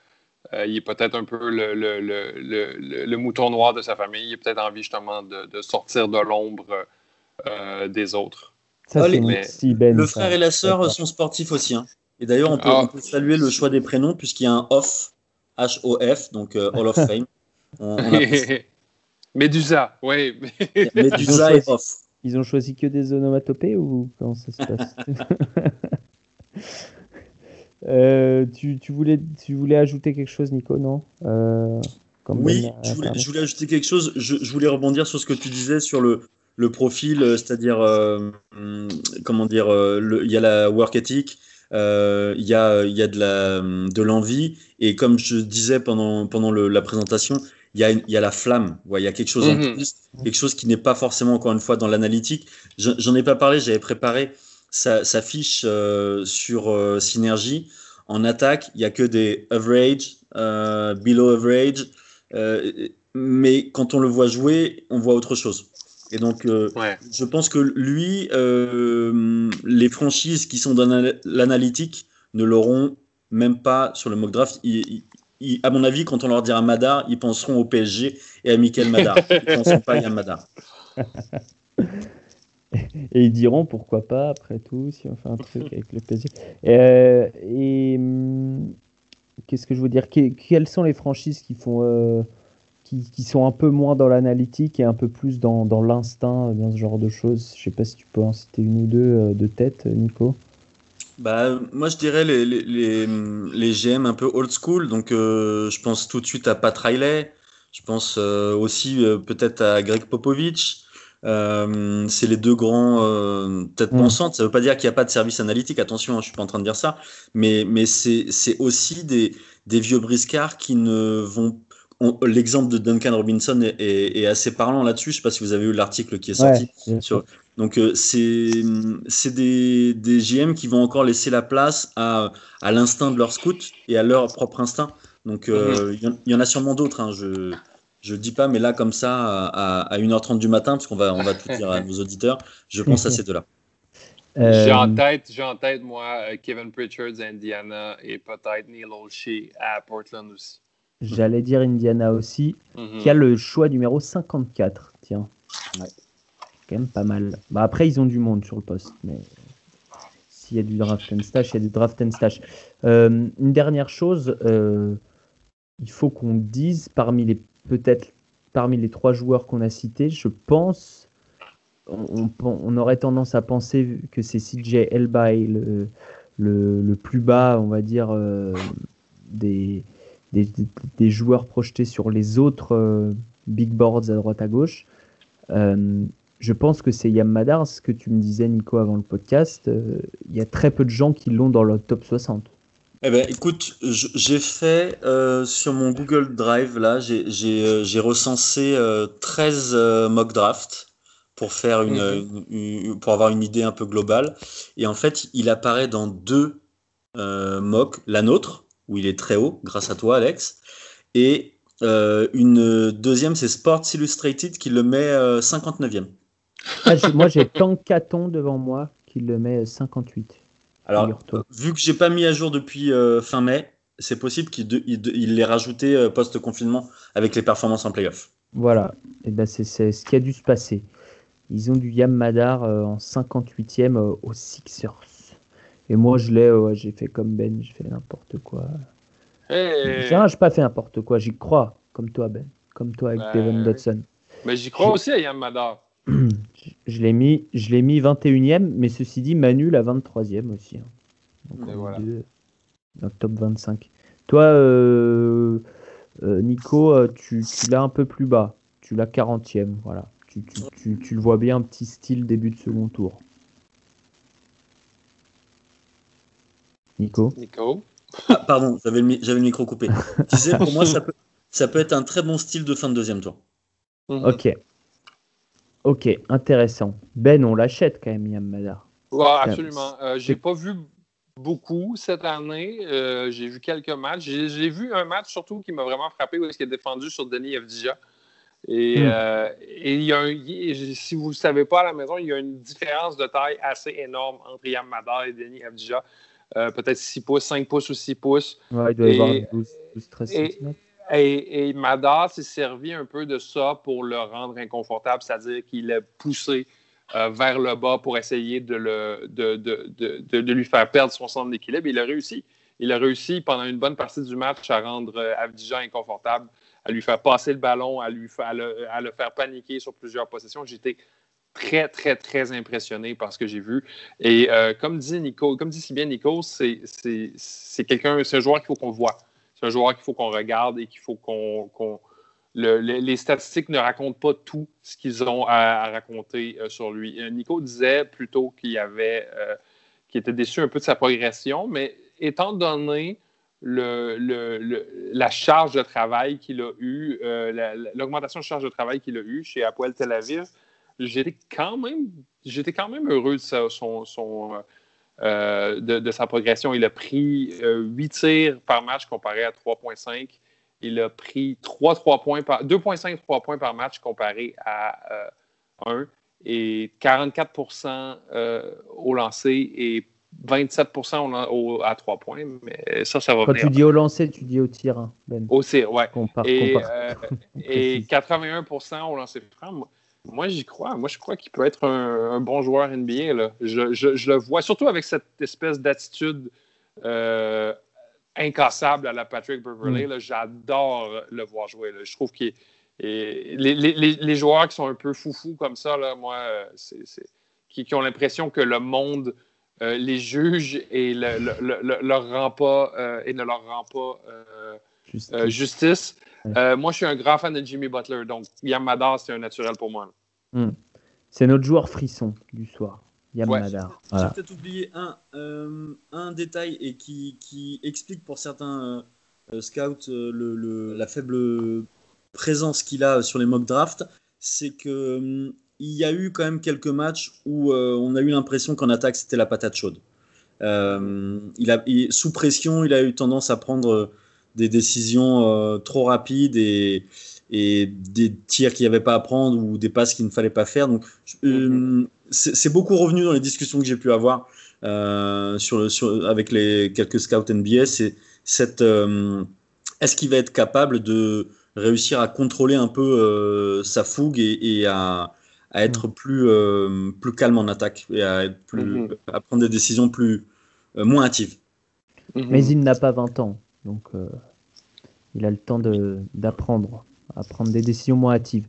Euh, il est peut-être un peu le, le- le- le- le- le mouton noir de sa famille. Il a peut-être envie justement de, de sortir de l'ombre euh, des autres. Ça, Ah, c'est les- mon mais- Ben. Le ça. frère et la sœur sont sportifs aussi. hein. Et d'ailleurs, on peut, Ah. on peut saluer le choix des prénoms puisqu'il y a un off, H-O-F, donc euh, Hall of Fame. On, on apprécie. Médusa, oui. Medusa et off. Ils ont choisi que des onomatopées ou comment ça se passe Euh, tu, tu voulais, tu voulais ajouter quelque chose, Nico, non? Euh, comme Oui, Ben je voulais, parlé. je voulais ajouter quelque chose. Je, je voulais rebondir sur ce que tu disais sur le, le profil, euh, c'est-à-dire, euh, hum, comment dire, il y a la work ethic, euh, il y a, y a de de l'envie, et comme je disais pendant, pendant le- la présentation, il y a, une- il y a la flamme. Ouais, il y a quelque chose en Mhm. plus, quelque chose qui n'est pas forcément encore une fois dans l'analytique. Je- J'en ai pas parlé, j'avais préparé sa, sa fiche euh, sur euh, Synergie. En attaque, il y a que des average, euh, below average, euh, mais quand on le voit jouer, on voit autre chose. Et donc, Ouais. je pense que lui, les franchises qui sont dans l'ana- l'analytique ne l'auront même pas sur le mock draft. Ils- à mon avis, quand on leur dira Madar, ils penseront au PSG et à Michael Madar. Ils ne penseront pas à Yann Madar. Et ils diront pourquoi pas, après tout, si on fait un truc avec le PSG. Euh, et hum, qu'est-ce que je veux dire? Que- Quelles sont les franchises qui font. euh, qui, qui sont un peu moins dans l'analytique et un peu plus dans, dans l'instinct, dans ce genre de choses? Je sais pas si tu peux en citer une ou deux euh, de tête, Nico. Bah, moi, je dirais les, les, les, les GM un peu old school. Donc, euh, je pense tout de suite à Pat Riley. Je pense euh, aussi euh, peut-être à Greg Popovich. C'est les deux grands têtes Mm. pensantes. Ça veut pas dire qu'il n'y a pas de service analytique. Attention, hein, je suis pas en train de dire ça. Mais, mais c'est c'est aussi des, des vieux briscards qui ne vont. on- L'exemple de Duncan Robinson est, est- est assez parlant là-dessus. Je sais pas si vous avez eu l'article qui est sorti. Ouais, sur- Donc euh, c'est c'est des, des GM qui vont encore laisser la place à, à l'instinct de leur scout et à leur propre instinct. Donc euh, il y en- il y, en a sûrement d'autres. Hein, je je dis pas, mais là comme ça à, à 1h30 du matin, parce qu'on va on va tout dire à nos auditeurs, je pense à ces deux-là. J'ai en Euh, tête, j'ai en tête, moi, euh, Kevin Pritchard à Indiana et peut-être Neil Olshey à Portland aussi. J'allais dire Indiana aussi, Mhm. qui a le choix numéro 54. Tiens. Ouais. Pas mal. Bah après, ils ont du monde sur le poste. Mais s'il y a du draft and stash, il y a du draft and stash. Euh, une dernière chose, euh, il faut qu'on dise parmi les peut-être parmi les trois joueurs qu'on a cités, je pense, on, on- aurait tendance à penser que c'est CJ Elbay le, le, plus bas, on va dire, euh, des, des, des- joueurs projetés sur les autres big boards à droite à gauche. Je pense que c'est Yam Madar, ce que tu me disais Nico avant le podcast. euh, Il y a très peu de gens qui l'ont dans le top 60. Eh ben, écoute, j'ai fait euh, sur mon Google Drive, là, j'ai euh, recensé euh, 13 euh, mock drafts pour, faire une, Mhm. une- une- pour avoir une idée un peu globale. Et en fait, il apparaît dans deux mocks, la nôtre, où il est très haut, grâce à toi, Alex, et une deuxième, c'est Sports Illustrated, qui le met euh, 59e. Ah, j'ai- moi, j'ai Tankaton devant moi qui le met 58. Alors, Figure-toi. vu que j'ai pas mis à jour depuis euh, fin mai, c'est possible qu'il l'ait rajouté euh, post-confinement avec les performances en playoff. Voilà, et ben c'est c'est ce qui a dû se passer. Ils ont du Yam Madar euh, en 58e euh, aux Sixers. Et moi, je l'ai, ouais, j'ai fait comme Ben, j'ai fait n'importe quoi. Hey! J'ai pas fait n'importe quoi, j'y crois, comme toi, Ben. Comme toi avec Ben, Devon Dodson. Mais j'y crois aussi à Yam Madar. Je- l'ai mis, je l'ai mis 21e, mais ceci dit, Manu la 23e aussi. hein. Donc, on voilà. deux dans le top 25. Toi, euh, euh, Nico, euh, tu, tu l'as un peu plus bas. Tu l'as 40e, voilà. Tu, tu, tu, tu le vois bien, un petit style début de second tour. Nico? Nico. Ah, pardon, j'avais le, mi- j'avais le micro coupé. Je disais, pour moi, ça peut, ça peut être un très bon style de fin de deuxième tour. Mhm. Ok. Ok, intéressant. Ben, on l'achète quand même, Yam Madar. Ouais, absolument. Euh, j'ai pas vu beaucoup cette année. Euh, j'ai vu quelques matchs. J'ai vu un match surtout qui m'a vraiment frappé où il a défendu sur Denis Evdija. Et, Mm. euh, et il y a un- il- si vous ne savez pas à la maison, il y a une différence de taille assez énorme entre Yam Madar et Denis Evdija. Euh, Peut-être 6 pouces, 5 pouces ou 6 pouces. Ouais, il doit y avoir 12, 12 13 et- cm. Et, Madar s'est servi un peu de ça pour le rendre inconfortable, c'est-à-dire qu'il l'a poussé euh, vers le bas pour essayer de, le, de, de, de, lui faire perdre son centre d'équilibre. Il a réussi. Il a réussi pendant une bonne partie du match à rendre euh, Avdija inconfortable, à lui faire passer le ballon, à, lui fa- à, le, faire paniquer sur plusieurs possessions. J'étais très, très, très impressionné par ce que j'ai vu. Et euh, comme dit Nico, comme dit si bien Nico, c'est quelqu'un, c'est un joueur qu'il faut qu'on voit. C'est un joueur qu'il faut qu'on regarde et qu'il faut qu'on. qu'on- le- le- les statistiques ne racontent pas tout ce qu'ils ont à, raconter euh, sur lui. Euh, Nico disait plutôt qu'il avait, euh, était déçu un peu de sa progression, mais étant donné le, la charge de travail qu'il a eue, euh, la- l'augmentation de charge de travail qu'il a eue chez Apoel Tel Aviv, j'étais quand même, j'étais quand même heureux de son, euh, euh, de, de sa progression. Il a pris euh, 8 tirs par match comparé à 3,5. Il a pris 3, 3 points par, 2,5 3 points par match comparé à euh, 1 et 44% euh, au lancer et 27 au, à 3 points. Mais ça, ça va Quand venir. tu dis au lancer, tu dis au tir, hein, Ben. Au tir, ouais. Compare, Et, euh, et 81% au lancer franc. Moi, j'y crois. Moi, je crois qu'il peut être un, un bon joueur NBA. Là. Je, je- je le vois, surtout avec cette espèce d'attitude euh, incassable à la Patrick Beverley. là. J'adore le voir jouer. là. Je trouve que les, les- les- joueurs qui sont un peu foufous comme ça, là, moi, qui, qui ont l'impression que le monde euh, les juge et le- le- le- le- leur rend pas, euh, et ne leur rend pas justice. Euh, moi, je suis un grand fan de Jimmy Butler, donc Yam Madar, c'est un naturel pour moi. là. C'est notre joueur frisson du soir, Yam Ouais. J'ai Voilà. peut-être oublié un, euh, un détail et qui, qui explique pour certains euh, scouts euh, le, le- la faible présence qu'il a sur les mock drafts, c'est que hum, il y a eu quand même quelques matchs où euh, on a eu l'impression qu'en attaque c'était la patate chaude. Euh, il a, il- sous pression, il a eu tendance à prendre euh, des décisions euh, trop rapides et, et des tirs qu'il n'y avait pas à prendre ou des passes qu'il ne fallait pas faire. Donc, euh, c'est c'est beaucoup revenu dans les discussions que j'ai pu avoir euh, sur le, sur, avec les quelques scouts NBA. C'est cette euh, est-ce qu'il va être capable de réussir à contrôler un peu euh, sa fougue et, et à, à être plus, euh, plus calme en attaque et à, être plus, Mhm. à prendre des décisions plus euh, moins hâtives? Mhm. Mais il n'a pas 20 ans, donc euh, il a le temps d'apprendre à prendre des décisions moins hâtives.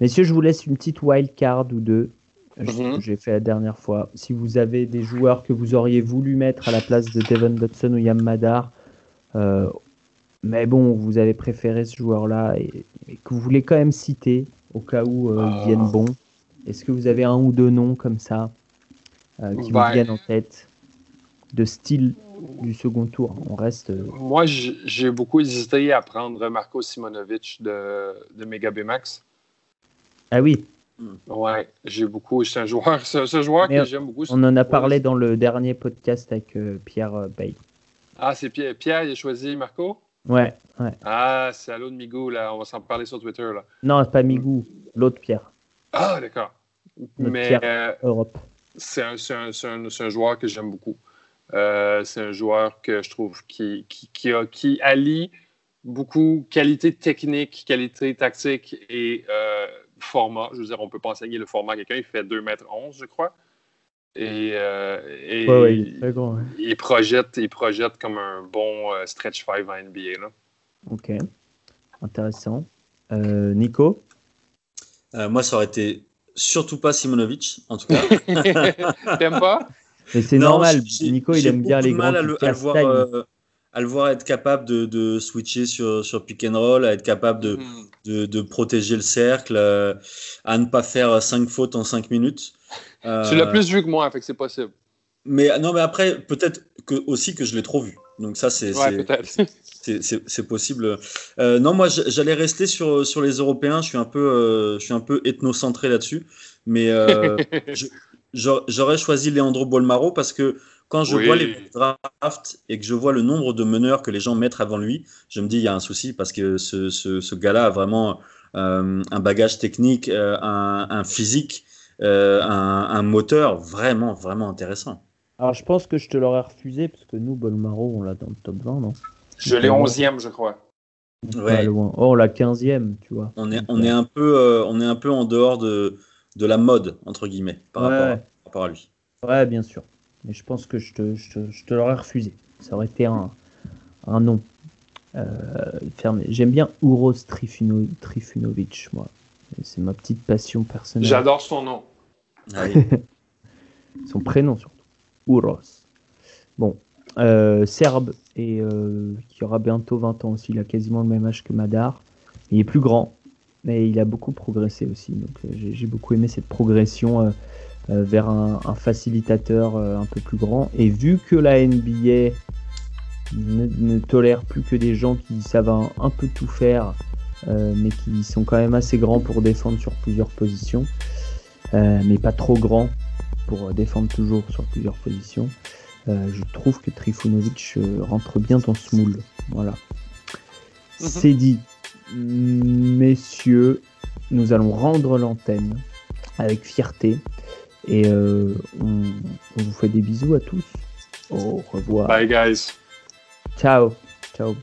Messieurs, je vous laisse une petite wild card ou deux. Je- Mhm. J'ai fait la dernière fois. Si vous avez des joueurs que vous auriez voulu mettre à la place de Devon Dodson ou Yam Madar, euh, mais bon, vous avez préféré ce joueur-là et, et que vous voulez quand même citer au cas où euh, Ah. ils viennent bons, est-ce que vous avez un ou deux noms comme ça euh, qui vous viennent en tête de style du second tour On reste. euh, Moi, j'ai beaucoup hésité à prendre Marco Simonovic de, de Mega Max. Ah oui, Ouais, j'ai beaucoup. C'est un joueur, un joueur Mais que j'aime beaucoup. on en a parlé dans le dernier podcast avec euh, Pierre euh, Bay. Ah, c'est Pierre, Pierre, il a choisi Marco? Ouais, ouais. Ah, c'est à l'eau de Migou, là. On va s'en parler sur Twitter, là. Non, c'est pas Migou, l'autre Pierre, Ah, d'accord. Mais Pierre. euh, Europe. c'est un, un- un- c'est un joueur que j'aime beaucoup. Euh, c'est un joueur que je trouve qui, qui, qui, a- qui allie beaucoup qualité technique, qualité tactique et euh, format. Je veux dire, on peut pas enseigner le format à quelqu'un. Il fait 2 m 11, je crois. Et, euh, et Ouais, ouais, il est très grand. ouais. il, projette, il projette comme un bon euh, stretch 5 en NBA. Là. Ok, intéressant. Euh, Nico? Euh, moi, ça aurait été surtout pas Simonovic, en tout cas. T'aimes pas? Mais c'est normal, Nico il aime bien les de mal grands à le, à le voir, euh, à le voir être capable de, de switcher sur, sur pick and roll, à être capable de, de, de protéger le cercle, euh, à ne pas faire cinq fautes en cinq minutes. Euh, Tu l'as plus vu que moi, fait que c'est possible. Mais non, mais après, peut-être que, aussi que je l'ai trop vu. Donc ça, c'est Ouais, possible. Euh, non, moi, j'allais rester sur, sur les Européens. Je suis un peu, euh, je suis un peu ethnocentré là-dessus. Mais euh, je- j'aurais choisi Leandro Bolmaro parce que quand je Oui. vois les drafts et que je vois le nombre de meneurs que les gens mettent avant lui, je me dis il y a un souci parce que ce, ce, ce gars-là a vraiment euh, un bagage technique, euh, un, un physique, euh, un, un moteur vraiment, vraiment intéressant. Alors je pense que je te l'aurais refusé parce que nous, Bolmaro, on l'a dans le top 20, non? Je l'ai 11e, je crois. Pas loin. Oh, la 15e, tu vois. On est, on est un peu, euh, on est un peu en dehors de, de la mode entre guillemets par, Ouais. rapport, à, par rapport à lui. Ouais, bien sûr. Mais je pense que je te, je te, je te l'aurais refusé. Ça aurait été un, un nom. Euh, fermé. J'aime bien Uros Trifuno, Trifunovic, moi. C'est ma petite passion personnelle. J'adore son nom. Ah oui. Son prénom surtout. Uros. Bon. Euh, Serbe, et euh, qui aura bientôt 20 ans aussi. Il a quasiment le même âge que Madar. Il est plus grand, mais il a beaucoup progressé aussi. Donc euh, j'ai beaucoup aimé cette progression euh, euh, vers un, un facilitateur un peu plus grand. Et vu que la NBA ne, ne tolère plus que des gens qui savent un, un peu tout faire, euh, mais qui sont quand même assez grands pour défendre sur plusieurs positions, euh, mais pas trop grands pour défendre toujours sur plusieurs positions. Euh, je trouve que Trifunovic rentre bien dans ce moule. Voilà. Mhm. C'est dit. Messieurs, nous allons rendre l'antenne avec fierté. Et euh, on, on vous fait des bisous à tous. Au revoir. Bye, guys. Ciao. Ciao.